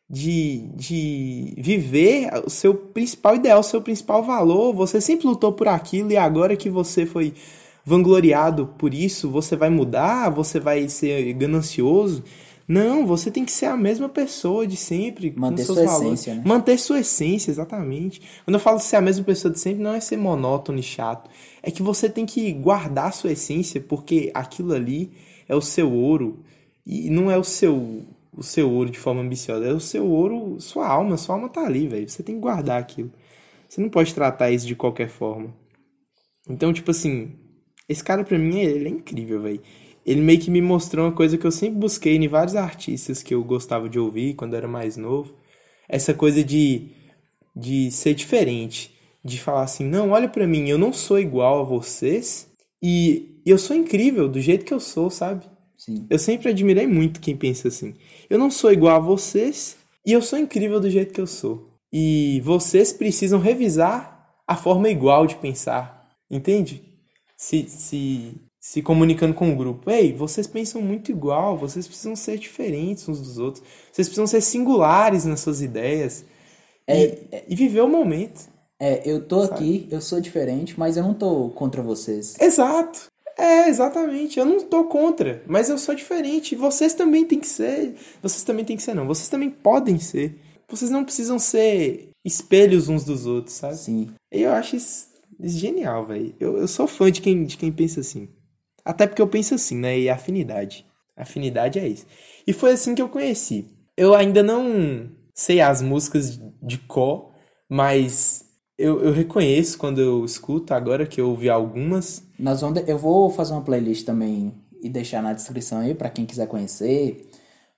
de, de viver o seu principal ideal, o seu principal valor. Você sempre lutou por aquilo e agora que você foi vangloriado por isso, você vai mudar, você vai ser ganancioso. Não, você tem que ser a mesma pessoa de sempre. Manter sua valores. essência. Né? Manter sua essência, exatamente. Quando eu falo ser a mesma pessoa de sempre, não é ser monótono e chato. É que você tem que guardar sua essência, porque aquilo ali é o seu ouro. E não é o seu o seu ouro de forma ambiciosa. É o seu ouro, sua alma. Sua alma tá ali, velho. Você tem que guardar aquilo. Você não pode tratar isso de qualquer forma. Então, tipo assim, esse cara pra mim, ele é incrível, velho. Ele meio que me mostrou uma coisa que eu sempre busquei em vários artistas que eu gostava de ouvir quando era mais novo. Essa coisa de, de ser diferente. De falar assim, não, olha pra mim, eu não sou igual a vocês. E eu sou incrível do jeito que eu sou, sabe? Sim. Eu sempre admirei muito quem pensa assim. Eu não sou igual a vocês e eu sou incrível do jeito que eu sou. E vocês precisam revisar a forma igual de pensar. Entende? Se, se, se comunicando com o grupo. Ei, vocês pensam muito igual, vocês precisam ser diferentes uns dos outros. Vocês precisam ser singulares nas suas ideias. É, e, é, e viver o momento. É, eu tô sabe? aqui, eu sou diferente, mas eu não tô contra vocês. Exato. É, exatamente. Eu não tô contra, mas eu sou diferente. Vocês também têm que ser. Vocês também têm que ser, não. Vocês também podem ser. Vocês não precisam ser espelhos uns dos outros, sabe? Sim. Eu acho isso, isso genial, velho. Eu, eu sou fã de quem, de quem pensa assim. Até porque eu penso assim, né? E afinidade. Afinidade é isso. E foi assim que eu conheci. Eu ainda não sei as músicas de cor, mas eu, eu reconheço quando eu escuto, agora que eu ouvi algumas. Nós vamos, eu vou fazer uma playlist também e deixar na descrição aí para quem quiser conhecer,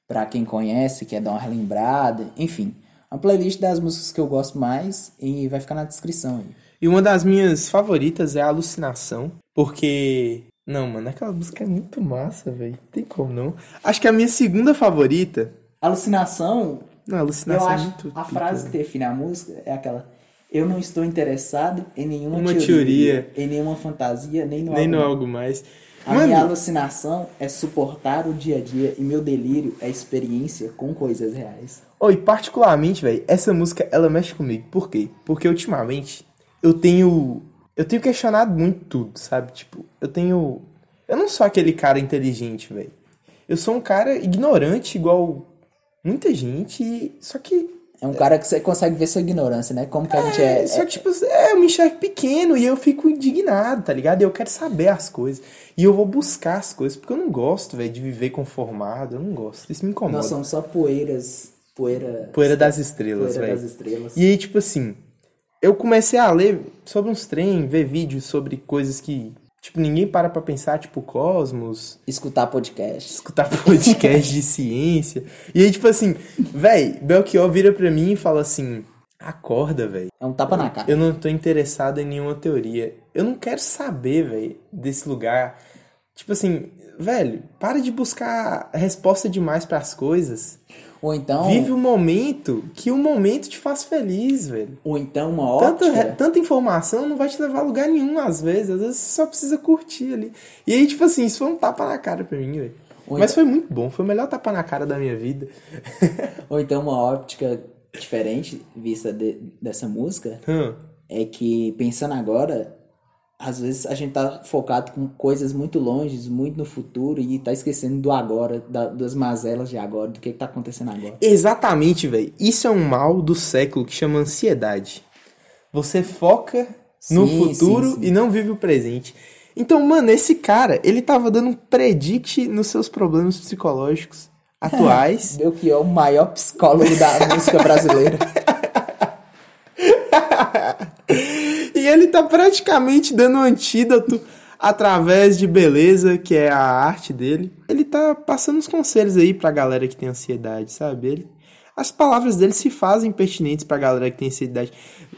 para quem conhece, quer dar uma relembrada, enfim. Uma playlist das músicas que eu gosto mais e vai ficar na descrição aí. E uma das minhas favoritas é Alucinação, porque. Não, mano, aquela música é muito massa, velho. Tem como não. Acho que a minha segunda favorita. Alucinação. Não, Alucinação eu é acho muito. a frase que define a música é aquela. Eu não estou interessado em nenhuma Uma teoria, teoria. em nenhuma fantasia, nem no Nem no algo algo mais. A Mano, minha alucinação é suportar o dia a dia e meu delírio é experiência com coisas reais. Oi, particularmente, velho, essa música ela mexe comigo. Por quê? Porque ultimamente eu tenho eu tenho questionado muito tudo, sabe? Tipo, eu tenho eu não sou aquele cara inteligente, velho. Eu sou um cara ignorante igual muita gente, e- só que É um cara que você consegue ver sua ignorância, né? Como que a gente é. só é- que, tipo, é, eu me enxergo pequeno e eu fico indignado, tá ligado? Eu quero saber as coisas. E eu vou buscar as coisas, porque eu não gosto, velho, de viver conformado. Eu não gosto. Isso me incomoda. nós somos só poeiras. Poeira. Poeira das estrelas, poeira velho. das estrelas. E aí, tipo assim, eu comecei a ler sobre uns trem, ver vídeos sobre coisas que, tipo, ninguém para pra pensar, tipo, cosmos, Escutar podcast. escutar podcast de ciência. E aí, tipo assim, véi, Belchior vira pra mim e fala assim: acorda, véi. É um tapa na cara. Eu não tô interessado em nenhuma teoria. Eu não quero saber, velho, desse lugar. Tipo assim, velho, para de buscar resposta demais pras coisas. Ou então. Vive o momento que o momento te faz feliz, velho. Ou então uma Tanta, ótica. tanta informação não vai te levar a lugar nenhum, às vezes. Às vezes você só precisa curtir ali. E aí, tipo assim, isso foi um tapa na cara pra mim, velho. Ou Mas então- foi muito bom. Foi o melhor tapa na cara da minha vida. Ou então uma óptica diferente vista de- dessa música. Hum. é que pensando agora, às vezes a gente tá focado com coisas muito longe, muito no futuro e tá esquecendo do agora, da- das mazelas de agora, do que, que tá acontecendo agora. Exatamente, velho. Isso é um mal do século que chama ansiedade. Você foca no Sim, futuro sim, sim. e não vive o presente. Então, mano, esse cara, ele tava dando um predict nos seus problemas psicológicos atuais. Deu que é o maior psicólogo da música brasileira. e ele tá praticamente dando um antídoto através de beleza, que é a arte dele. Ele tá passando os conselhos aí pra galera que tem ansiedade, sabe? Ele, as palavras dele se fazem pertinentes pra galera que tem ansiedade.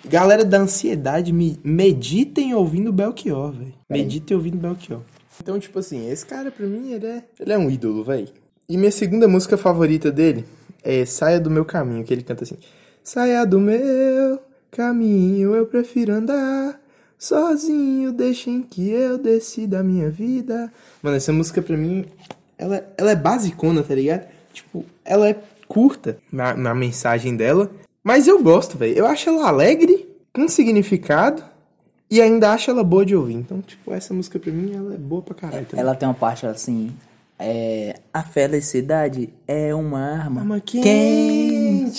Galera da ansiedade, me, meditem ouvindo Belchior, velho. Meditem ouvindo Belchior. Então, tipo assim, esse cara pra mim, ele é, ele é um ídolo, velho. E minha segunda música favorita dele é Saia do Meu Caminho, que ele canta assim: Saia do meu caminho, eu prefiro andar sozinho, deixem que eu decida a minha vida. Mano, essa música pra mim, ela, ela é basicona, tá ligado? Tipo, ela é curta na, na mensagem dela, mas eu gosto, velho. Eu acho ela alegre, com significado. E ainda acho ela boa de ouvir. Então, tipo, essa música pra mim, ela é boa pra caralho também. Ela tem uma parte assim. É, a felicidade é uma arma, Arma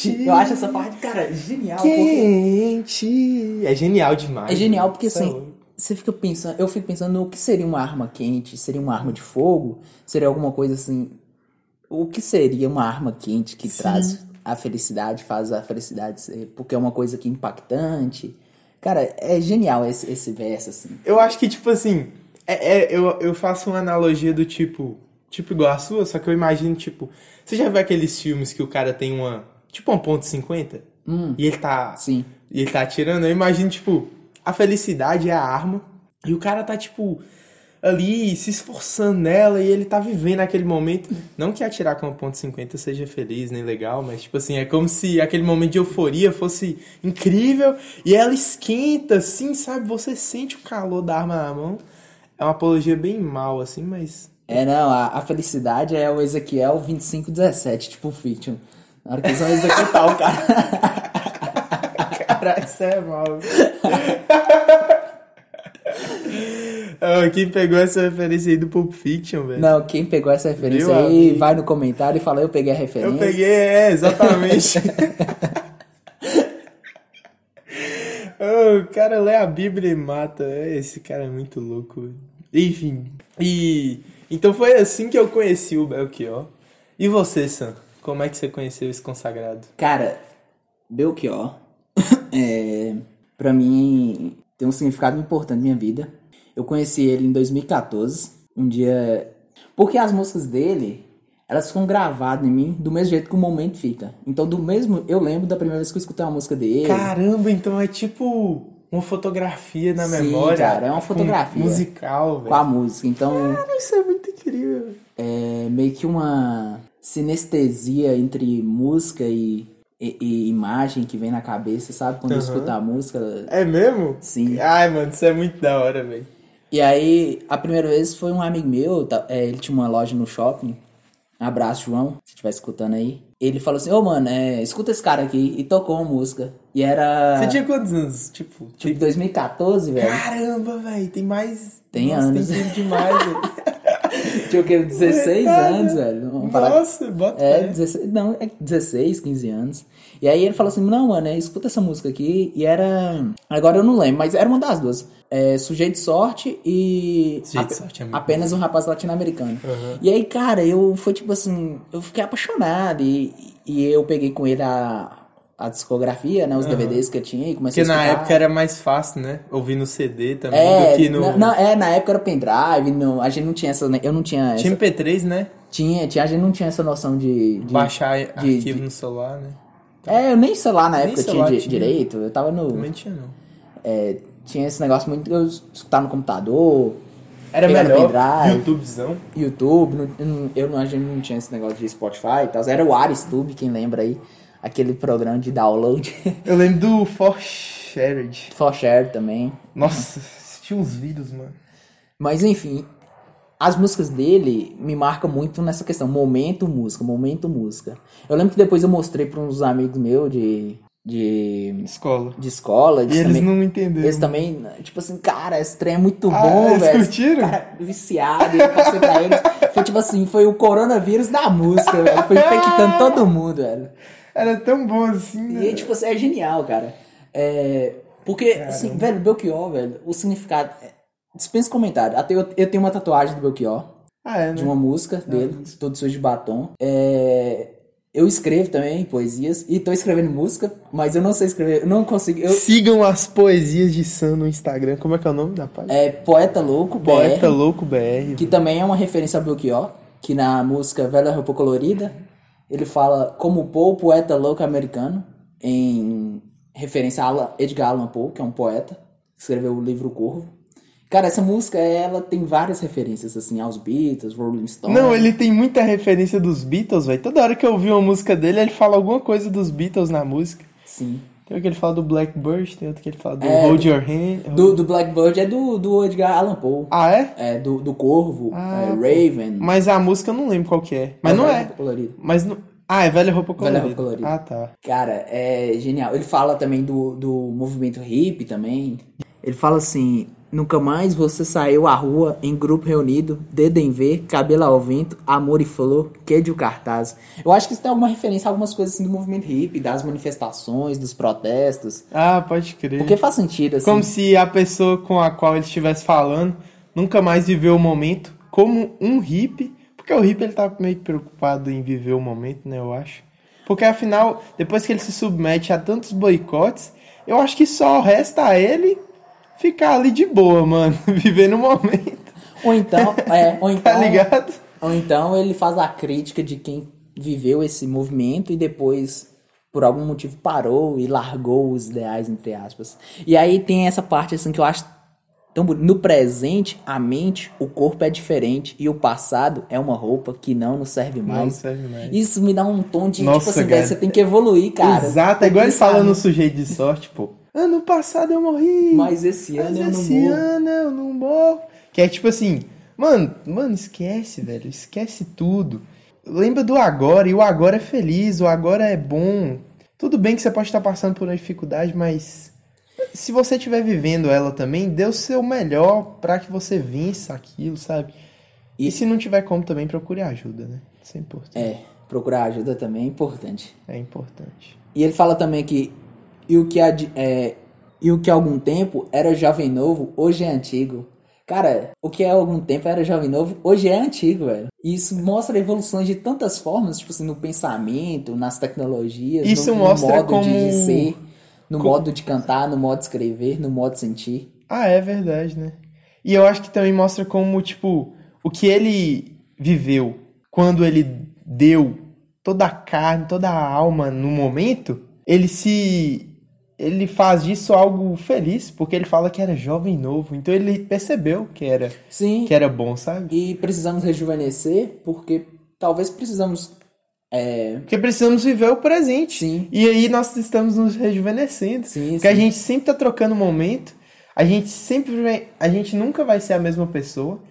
quente. Eu acho essa parte, cara, genial. Porque Quente. É genial demais. é genial porque Isso é assim, louco. você fica pensando, eu fico pensando no que seria uma arma quente, seria uma arma de fogo, seria alguma coisa assim. O que seria uma arma quente que traz a felicidade, faz a felicidade ser, porque é uma coisa que é impactante. Cara, é genial esse, esse verso, assim. Eu acho que, tipo assim, é, é- eu, eu faço uma analogia do tipo, tipo igual a sua, só que eu imagino, tipo, você já viu aqueles filmes que o cara tem uma, tipo uma ponto .50? E ele tá, Sim. e ele tá atirando? Eu imagino, tipo, a felicidade é a arma, e o cara tá, tipo, ali se esforçando nela, e ele tá vivendo aquele momento. Não que atirar com uma ponto .50 seja feliz, nem legal, mas, tipo assim, é como se aquele momento de euforia fosse incrível, e ela esquenta, assim, sabe? Você sente o calor da arma na mão. É uma apologia bem mal, assim, mas. É, não, a, a felicidade é o Ezequiel 2517, tipo fiction. Na hora que eles vão executar o cara. Caralho, isso é mal. Quem pegou essa referência aí do Pulp Fiction, velho? Não, quem pegou essa referência Meu aí, amigo. vai no comentário e fala, eu peguei a referência. Eu peguei, é, exatamente. Oh, o cara lê a Bíblia e mata. É, Esse cara é muito louco. Enfim. E. Então foi assim que eu conheci o Belchior. E você, Sam? Como é que você conheceu esse consagrado? Cara, Belchior, é, pra mim, tem um significado importante na minha vida. Eu conheci ele em 2014, um dia. Porque as músicas dele, elas ficam gravadas em mim do mesmo jeito que o momento fica. Então, do mesmo. Eu lembro da primeira vez que eu escutei uma música dele. Caramba, então é tipo uma fotografia na Sim, memória. cara, é uma fotografia. Musical, velho. com a música. Então, Cara, isso é muito incrível. é meio que uma sinestesia entre música e, e- e imagem que vem na cabeça, sabe? Quando eu Aham. escuto a música. É mesmo? Sim. Ai, mano, isso é muito da hora, velho. E aí, a primeira vez foi um amigo meu, tá- é, ele tinha uma loja no shopping. Abraço, João, se estiver escutando aí. Ele falou assim, ô mano, é, escuta esse cara aqui. E tocou uma música. E era. Você tinha quantos anos? Tipo, Tipo, 2014, velho. Caramba, velho, tem mais. Tem Nossa, anos. Tem tempo demais, velho. Tinha o quê? 16 Verdade. anos, velho. Vamos falar- Nossa, bota É, fé. 16, não, é 16, 15 anos. E aí ele falou assim, não, mano, é, escuta essa música aqui. E era. Agora eu não lembro, mas era uma das duas. É, Sujeito de Sorte e. Sujeito de Sorte é muito Apenas um rapaz latino-americano. Uhum. E aí, cara, eu foi tipo assim, eu fiquei apaixonado. E, e eu peguei com ele a, a discografia, né? Os DVDs que eu tinha e comecei Porque a na escutar. época era mais fácil, né? Ouvir no CD também É, do que no. na, na- é, na época era pendrive, não, a gente não tinha essa. Eu não tinha. Essa, Tinha MP3, né? tinha, tinha, a gente não tinha essa noção de. de Baixar de- arquivo de- no celular, né? É, eu nem celular na Nem época celular tinha, tinha. direito. Eu tava no. Também tinha, não. é, tinha esse negócio muito. Eu escutar no computador, Era no melhor. pendrive. YouTubezão. YouTube. não- eu não- eu a gente não tinha esse negócio de Spotify e tal. Era o AresTube, quem lembra aí? Aquele programa de download. Eu lembro do For Shared. For Share também. Nossa, tinha uns vídeos, mano. Mas enfim, as músicas dele me marcam muito nessa questão, momento música, momento música. Eu lembro que depois eu mostrei para uns amigos meus de de, Escola. de escola, E eles também, não entenderam. eles também, tipo assim, cara, esse trem é muito Ah, bom, eles velho. curtiram? Cara, viciado, eu passei pra eles. Foi tipo assim, foi o coronavírus da música, velho. Foi infectando todo mundo, velho. Era tão bom assim, né? E tipo assim, é genial, cara. É, porque, assim, velho, Belchior, velho, o significado. é- dispensa comentário. Até eu, eu tenho uma tatuagem do Belchior, Ah, é, né? de uma música dele, todo sujo de batom. É, eu escrevo também poesias e tô escrevendo música, mas eu não sei escrever, eu não consigo. Eu, Sigam as poesias de Sam no Instagram. Como é que é o nome da página? é Poeta Louco, BR, Poeta Louco BR. que também é uma referência ao Belchior, que na música Velha Roupa Colorida, ele fala como Poe, poeta louco americano, em referência a Edgar Allan Poe, que é um poeta, que escreveu o livro Corvo. Cara, essa música, ela tem várias referências, assim, aos Beatles, Rolling Stones. Não, ele tem muita referência dos Beatles, velho. Toda hora que eu ouvi uma música dele, ele fala alguma coisa dos Beatles na música. Sim. Tem que ele fala do Blackbird, tem outro que ele fala do É, Hold Your Hand. Do, do Blackbird é do, do Edgar Allan Poe. Ah, é? É, do, do Corvo, Ah, é. Raven. Mas a música eu não lembro qual que é. Mas não Velha é. Roupa Colorida. Mas não... Ah, é Velha Roupa Colorida. Velha Roupa Colorida. Ah, tá. Cara, é genial. Ele fala também do, do movimento hippie também. Ele fala assim: Nunca mais você saiu à rua em grupo reunido, dedo em ver, cabelo ao vento, amor e flor, queijo o cartaz. Eu acho que isso tem alguma referência a algumas coisas assim do movimento hippie, das manifestações, dos protestos. Ah, pode crer. Porque faz sentido, assim. Como se a pessoa com a qual ele estivesse falando nunca mais viveu o momento como um hippie. Porque o hippie ele tá meio preocupado em viver o momento, né? Eu acho. Porque afinal, depois que ele se submete a tantos boicotes, eu acho que só resta a ele ficar ali de boa, mano. Viver no momento. Ou então, é, ou então, Tá ligado? ou então ele faz a crítica de quem viveu esse movimento e depois, por algum motivo, parou e largou os ideais, entre aspas. E aí tem essa parte assim que eu acho tão bonito. No presente, a mente, o corpo é diferente e o passado é uma roupa que não nos serve mais. serve mais. Isso me dá um tom de, Nossa, tipo assim, cara. você tem que evoluir, cara. Exato, é igual ele fala no sujeito de sorte, pô. Ano passado eu morri. Mas esse Mas ano eu não esse morro. ano eu não morro. Que é tipo assim, mano, mano, esquece, velho. Esquece tudo. Lembra do agora, e o agora é feliz, o agora é bom. Tudo bem que você pode estar passando por uma dificuldade, mas se você estiver vivendo ela também, dê o seu melhor pra que você vença aquilo, sabe? E se não tiver como também, procure ajuda, né? Isso é importante. É, procurar ajuda também é importante. É, importante. E ele fala também que e o que há de- é, e o que há algum tempo era jovem novo, hoje é antigo. Cara, o que há algum tempo era jovem novo, hoje é antigo, velho. E isso mostra evoluções de tantas formas, tipo assim, no pensamento, nas tecnologias, Isso no, no mostra modo como- de ser, no co- modo de cantar, no modo de escrever, no modo de sentir. Ah, é verdade, né? E eu acho que também mostra como, tipo, o que ele viveu quando ele deu toda a carne, toda a alma no momento, ele se. Ele faz disso algo feliz, porque ele fala que era jovem novo. Então ele percebeu que era, Sim, que era bom, sabe? e precisamos rejuvenescer porque talvez precisamos. É, Porque precisamos viver o presente. Sim. E aí nós estamos nos rejuvenescendo. Sim, Porque a sim. gente sempre tá trocando momento. A gente sempre a gente nunca vai ser a mesma pessoa,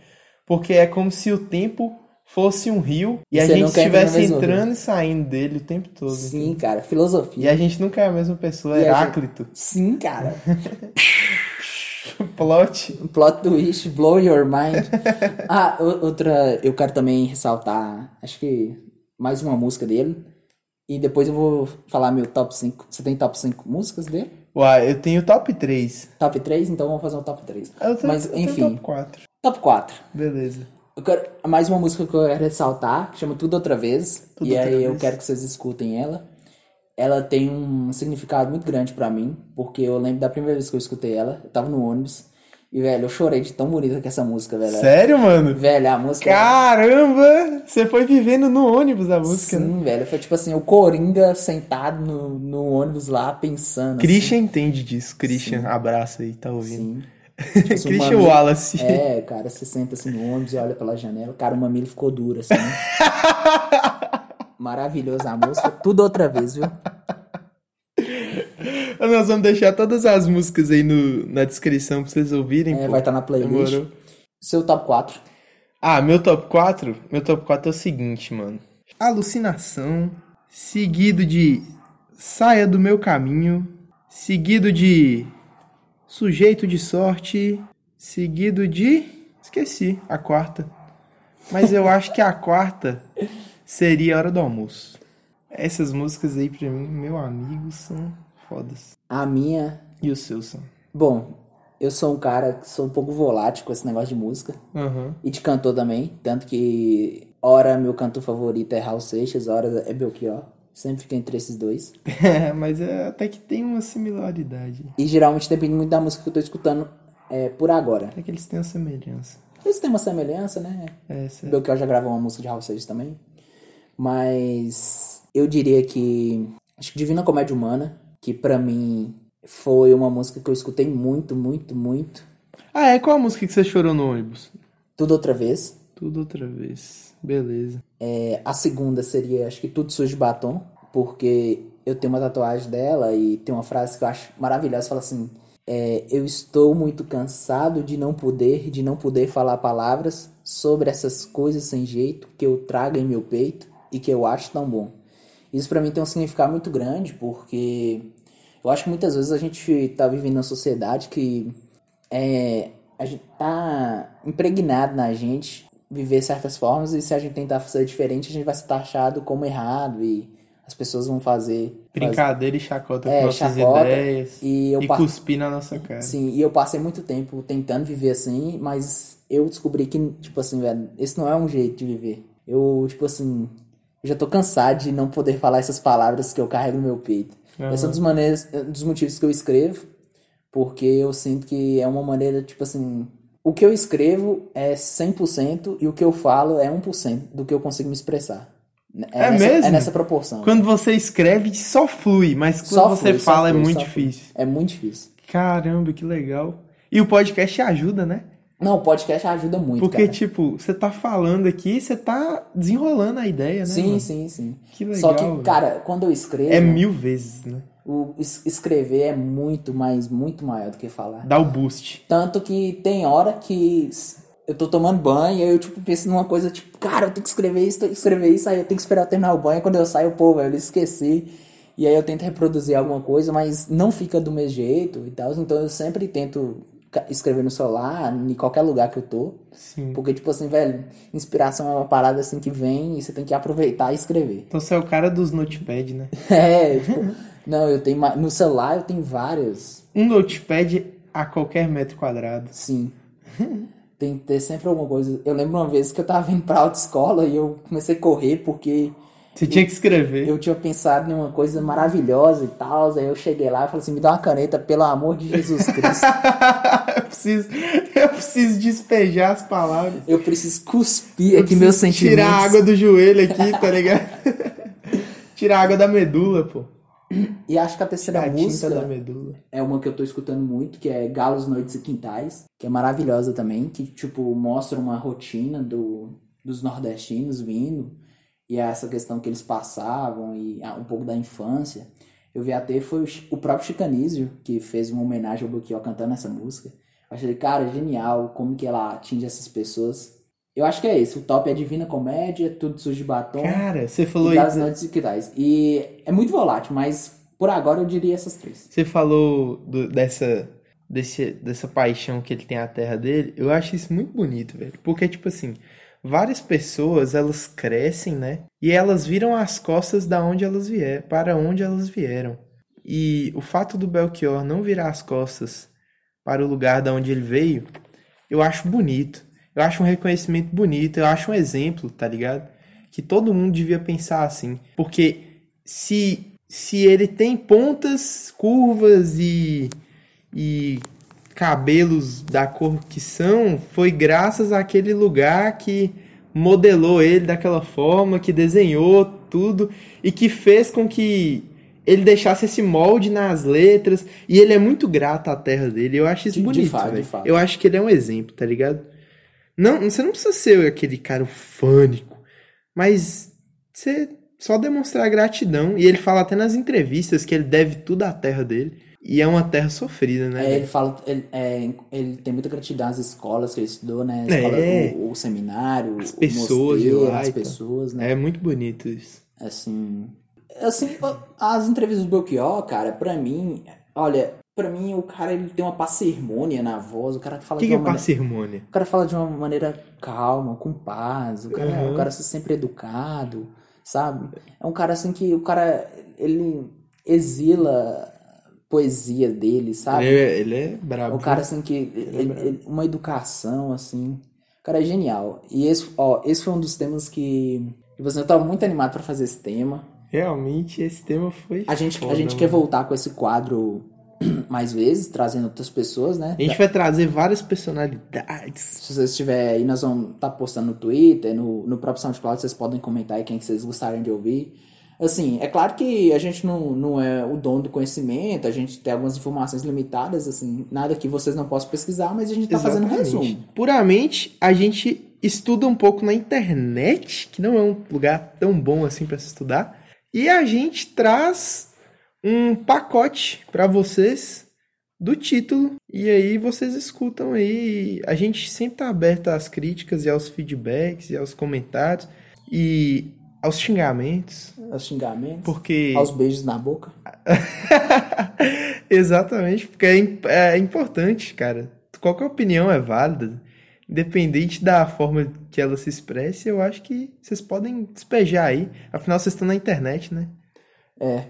porque é como se o tempo fosse um rio e a Você gente entra no estivesse entrando e saindo dele o tempo todo. sim, cara, E filosofia. a gente nunca é a mesma pessoa, E a Heráclito. Sim, cara. Plot. Plot twist, blow your mind. ah, outra, eu quero também ressaltar, acho que mais uma música dele. E depois eu vou falar meu top 5. Você tem top 5 músicas dele? Uai, eu tenho top 3. Top 3? Então vamos fazer um top 3. Eu tenho, Mas eu tenho top 4. top 4. Beleza. Eu quero, mais uma música que eu quero ressaltar, que chama Tudo Outra Vez. Tudo e Outra aí eu Vez. quero que vocês escutem ela. Ela tem um significado muito grande pra mim, porque eu lembro da primeira vez que eu escutei ela, eu tava no ônibus, e velho, eu chorei de tão bonita que essa música, velho. Sério, mano? Velho, a música. Caramba! Você foi vivendo no ônibus a música, né? Sim, velho. Foi tipo assim, o Coringa sentado no, no ônibus lá pensando. Christian entende disso. Christian, abraço aí, tá ouvindo? Assim. Tipo assim, o Christian mamilo- Wallace. É, cara, você senta assim no ônibus e olha pela janela. Cara, o mamilo ficou duro, assim. Maravilhosa a música. Tudo outra vez, viu? Nós vamos deixar todas as músicas aí no, na descrição pra vocês ouvirem. É, pô. vai estar na playlist. Demorou. Seu top 4. Ah, meu top 4? Meu top 4 é o seguinte, mano. Alucinação, seguido de Saia do Meu Caminho, seguido de Sujeito de Sorte, seguido de... Esqueci, a quarta. Mas eu acho que a quarta seria Hora do Almoço. Essas músicas aí, pra mim, meu amigo, são fodas. A minha. E os seus são? Bom, eu sou um cara que sou um pouco volátil com esse negócio de música. Aham. E de cantor também. Tanto que, ora, meu cantor favorito é Raul Seixas, ora é Belchior. Sempre fica entre esses dois. É, mas é, até que tem uma similaridade. E geralmente depende muito da música que eu tô escutando é, por agora. É que eles têm uma semelhança. Eles têm uma semelhança, né? É, certo. Belchior já gravou uma música de Raul Seixas também. Mas eu diria que. Acho que Divina Comédia Humana, que pra mim foi uma música que eu escutei muito, muito, muito. Ah, é? Qual a música que você chorou no ônibus? Tudo outra vez. Tudo outra vez. Beleza. É, a segunda seria, acho que Tudo Sujo de Batom, porque eu tenho uma tatuagem dela e tem uma frase que eu acho maravilhosa, fala assim, é, eu estou muito cansado de não poder, de não poder falar palavras sobre essas coisas sem jeito que eu trago em meu peito e que eu acho tão bom. Isso pra mim tem um significado muito grande, porque eu acho que muitas vezes a gente tá vivendo numa sociedade que é, a gente tá impregnado na gente viver certas formas e se a gente tentar fazer diferente, a gente vai ser taxado como errado e as pessoas vão fazer Brincadeira e chacota É, com nossas chacota, ideias. e eu e cuspir na nossa cara. Sim, e eu passei muito tempo tentando viver assim, mas eu descobri que, tipo assim, velho, esse não é um jeito de viver. Eu, tipo assim, eu já tô cansado de não poder falar essas palavras que eu carrego no meu peito. Esse é um dos, maneiras, um dos motivos que eu escrevo, porque eu sinto que é uma maneira, tipo assim, o que eu escrevo é 100% e o que eu falo é 1% do que eu consigo me expressar. É nessa, mesmo? É nessa proporção. Quando você escreve, só flui, mas quando Só você flui, fala é flui, muito só flui. difícil. É muito difícil. Caramba, que legal. E o podcast ajuda, né? Não, o podcast ajuda muito, Porque, cara. tipo, você tá falando aqui, você tá desenrolando a ideia, né? Sim, mano? sim, sim. Que legal, Só que, cara, quando eu escrevo, É mil vezes, né? O es- escrever é muito mais, muito maior do que falar. Dá o boost. Tanto que tem hora que eu tô tomando banho e aí eu, tipo, penso numa coisa, tipo, cara, eu tenho que escrever isso, tenho que escrever isso, aí eu tenho que esperar eu terminar o banho, quando eu saio, pô, velho, eu esqueci. E aí eu tento reproduzir alguma coisa, mas não fica do mesmo jeito e tal. Então eu sempre tento escrever no celular, em qualquer lugar que eu tô. Sim. Porque, tipo assim, velho, inspiração é uma parada assim que vem e você tem que aproveitar e escrever. Então você é o cara dos notepad, né? É, tipo, não, eu tenho no celular eu tenho vários, Um notepad a qualquer metro quadrado. sim. tem que ter sempre alguma coisa. Eu lembro uma vez que eu tava vindo pra autoescola e eu comecei a correr porque Você tinha que escrever. eu tinha pensado em uma coisa maravilhosa e tal. Aí eu cheguei lá e falei assim: me dá uma caneta, pelo amor de Jesus Cristo. eu, preciso, eu preciso despejar as palavras. Eu preciso cuspir Eu aqui meus preciso sentimentos. Tirar a água do joelho aqui, tá ligado? tirar a água da medula, pô. E acho que a terceira a música é uma que eu tô escutando muito, que é Galos, Noites e Quintais, que é maravilhosa também, que, tipo, mostra uma rotina do, dos nordestinos vindo, e essa questão que eles passavam, e ah, um pouco da infância. Eu vi até, foi o, o próprio Chicanísio, que fez uma homenagem ao Belchior cantando essa música. Eu achei, cara, genial, como que ela atinge essas pessoas. Eu acho que é isso, o top é Divina Comédia, Tudo Sujo de Batom, Cara, você falou e aí. Galos, Noites e Quintais. E é muito volátil, mas por agora eu diria essas três. Você falou do- dessa, desse, dessa paixão que ele tem à terra dele. Eu acho isso muito bonito, velho. Porque, tipo assim, várias pessoas, elas crescem, né? E elas viram as costas da onde elas vieram, para onde elas vieram. E o fato do Belchior não virar as costas para o lugar da onde ele veio, eu acho bonito. Eu acho um reconhecimento bonito, eu acho um exemplo, tá ligado? Que todo mundo devia pensar assim. Porque se, se ele tem pontas, curvas e, e cabelos da cor que são, foi graças àquele lugar que modelou ele daquela forma, que desenhou tudo e que fez com que ele deixasse esse molde nas letras. E ele é muito grato à terra dele. Eu acho isso De- de bonito, fato, de fato. Eu acho que ele é um exemplo, tá ligado? Não, você não precisa ser aquele cara ufânico, mas você só demonstrar gratidão. E ele fala até nas entrevistas que ele deve tudo à terra dele. E é uma terra sofrida, né? É, ele fala, ele, é, ele tem muita gratidão às escolas que ele estudou, né? A É. escola, o, o seminário, As o pessoas mosteiro, lá as pessoas, né? É muito bonito isso. Assim, assim, as entrevistas do Belchior, cara, pra mim, olha, pra mim o cara ele tem uma parcimônia na voz, o cara fala que, de que é uma maneira, parcimônia? o cara fala de uma maneira calma, com paz, o cara, Uhum. o cara é sempre educado, sabe? É um cara assim que o cara ele exila poesia dele, sabe? Ele é, ele é brabo. O cara, assim, que. ele- ele- uma educação, assim. O cara é genial. E esse, ó, esse foi um dos temas que. Assim, eu tava muito animado pra fazer esse tema. Realmente, esse tema foi. A gente, a foda, gente mano. quer voltar com esse quadro mais vezes, trazendo outras pessoas, né? A gente vai trazer várias personalidades. Se vocês estiverem aí, nós vamos estar postando no Twitter, no, no próprio SoundCloud, vocês podem comentar aí quem que vocês gostarem de ouvir. Assim, é claro que a gente não, não é o dono do conhecimento, a gente tem algumas informações limitadas, assim, nada que vocês não possam pesquisar, mas a gente tá fazendo um resumo. Puramente, a gente estuda um pouco na internet, que não é um lugar tão bom assim para se estudar, e a gente traz um pacote para vocês do título e aí vocês escutam aí. A gente sempre tá aberto às críticas e aos feedbacks e aos comentários e aos xingamentos, Aos xingamentos, porque aos beijos na boca. Exatamente, porque é, é importante, cara. Qualquer opinião é válida, independente da forma que ela se expresse. Eu acho que vocês podem despejar aí. Afinal, vocês estão na internet, né? É.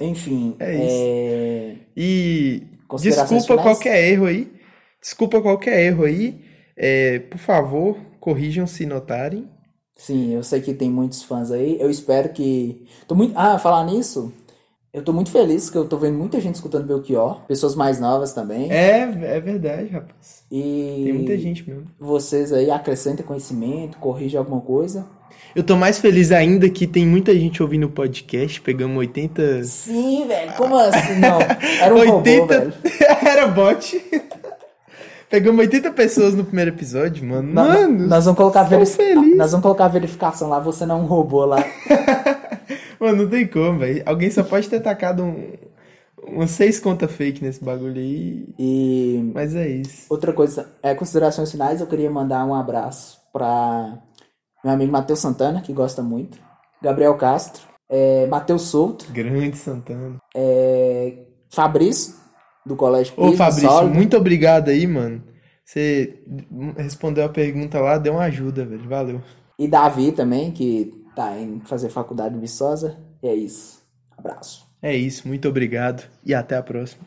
Enfim, É isso. é, E desculpa qualquer erro aí. Desculpa qualquer erro aí. É, por favor, corrijam se notarem. Sim, eu sei que tem muitos fãs aí. Eu espero que. Tô muito. Ah, falar nisso. Eu tô muito feliz que eu tô vendo muita gente escutando Belchior. Pessoas mais novas também. É, é verdade, rapaz. E Tem muita gente mesmo. vocês aí acrescentem conhecimento, corrigem alguma coisa. Eu tô mais feliz ainda que tem muita gente ouvindo o podcast. Pegamos 80. Sim, velho. Como assim? Não. Era um robô, 80 velho. Era bot. Pegamos 80 pessoas no primeiro episódio, mano. Mano, nós vamos colocar tô veri- feliz. Nós vamos colocar a verificação lá, você não é um robô lá. mano, não tem como, velho. Alguém só pode ter tacado um, umas seis contas fake nesse bagulho aí. E Mas é isso. outra coisa, é considerações finais, eu queria mandar um abraço pra meu amigo Matheus Santana, que gosta muito, Gabriel Castro, é, Matheus Souto, Grande Santana. é, Fabrício, do Colégio Ô, Piso, Fabrício, Sólido, muito obrigado aí, mano. Você respondeu a pergunta lá, deu uma ajuda, velho. Valeu. e Davi também, que tá indo fazer faculdade em Viçosa. E é isso. Abraço. É isso, muito obrigado e até a próxima.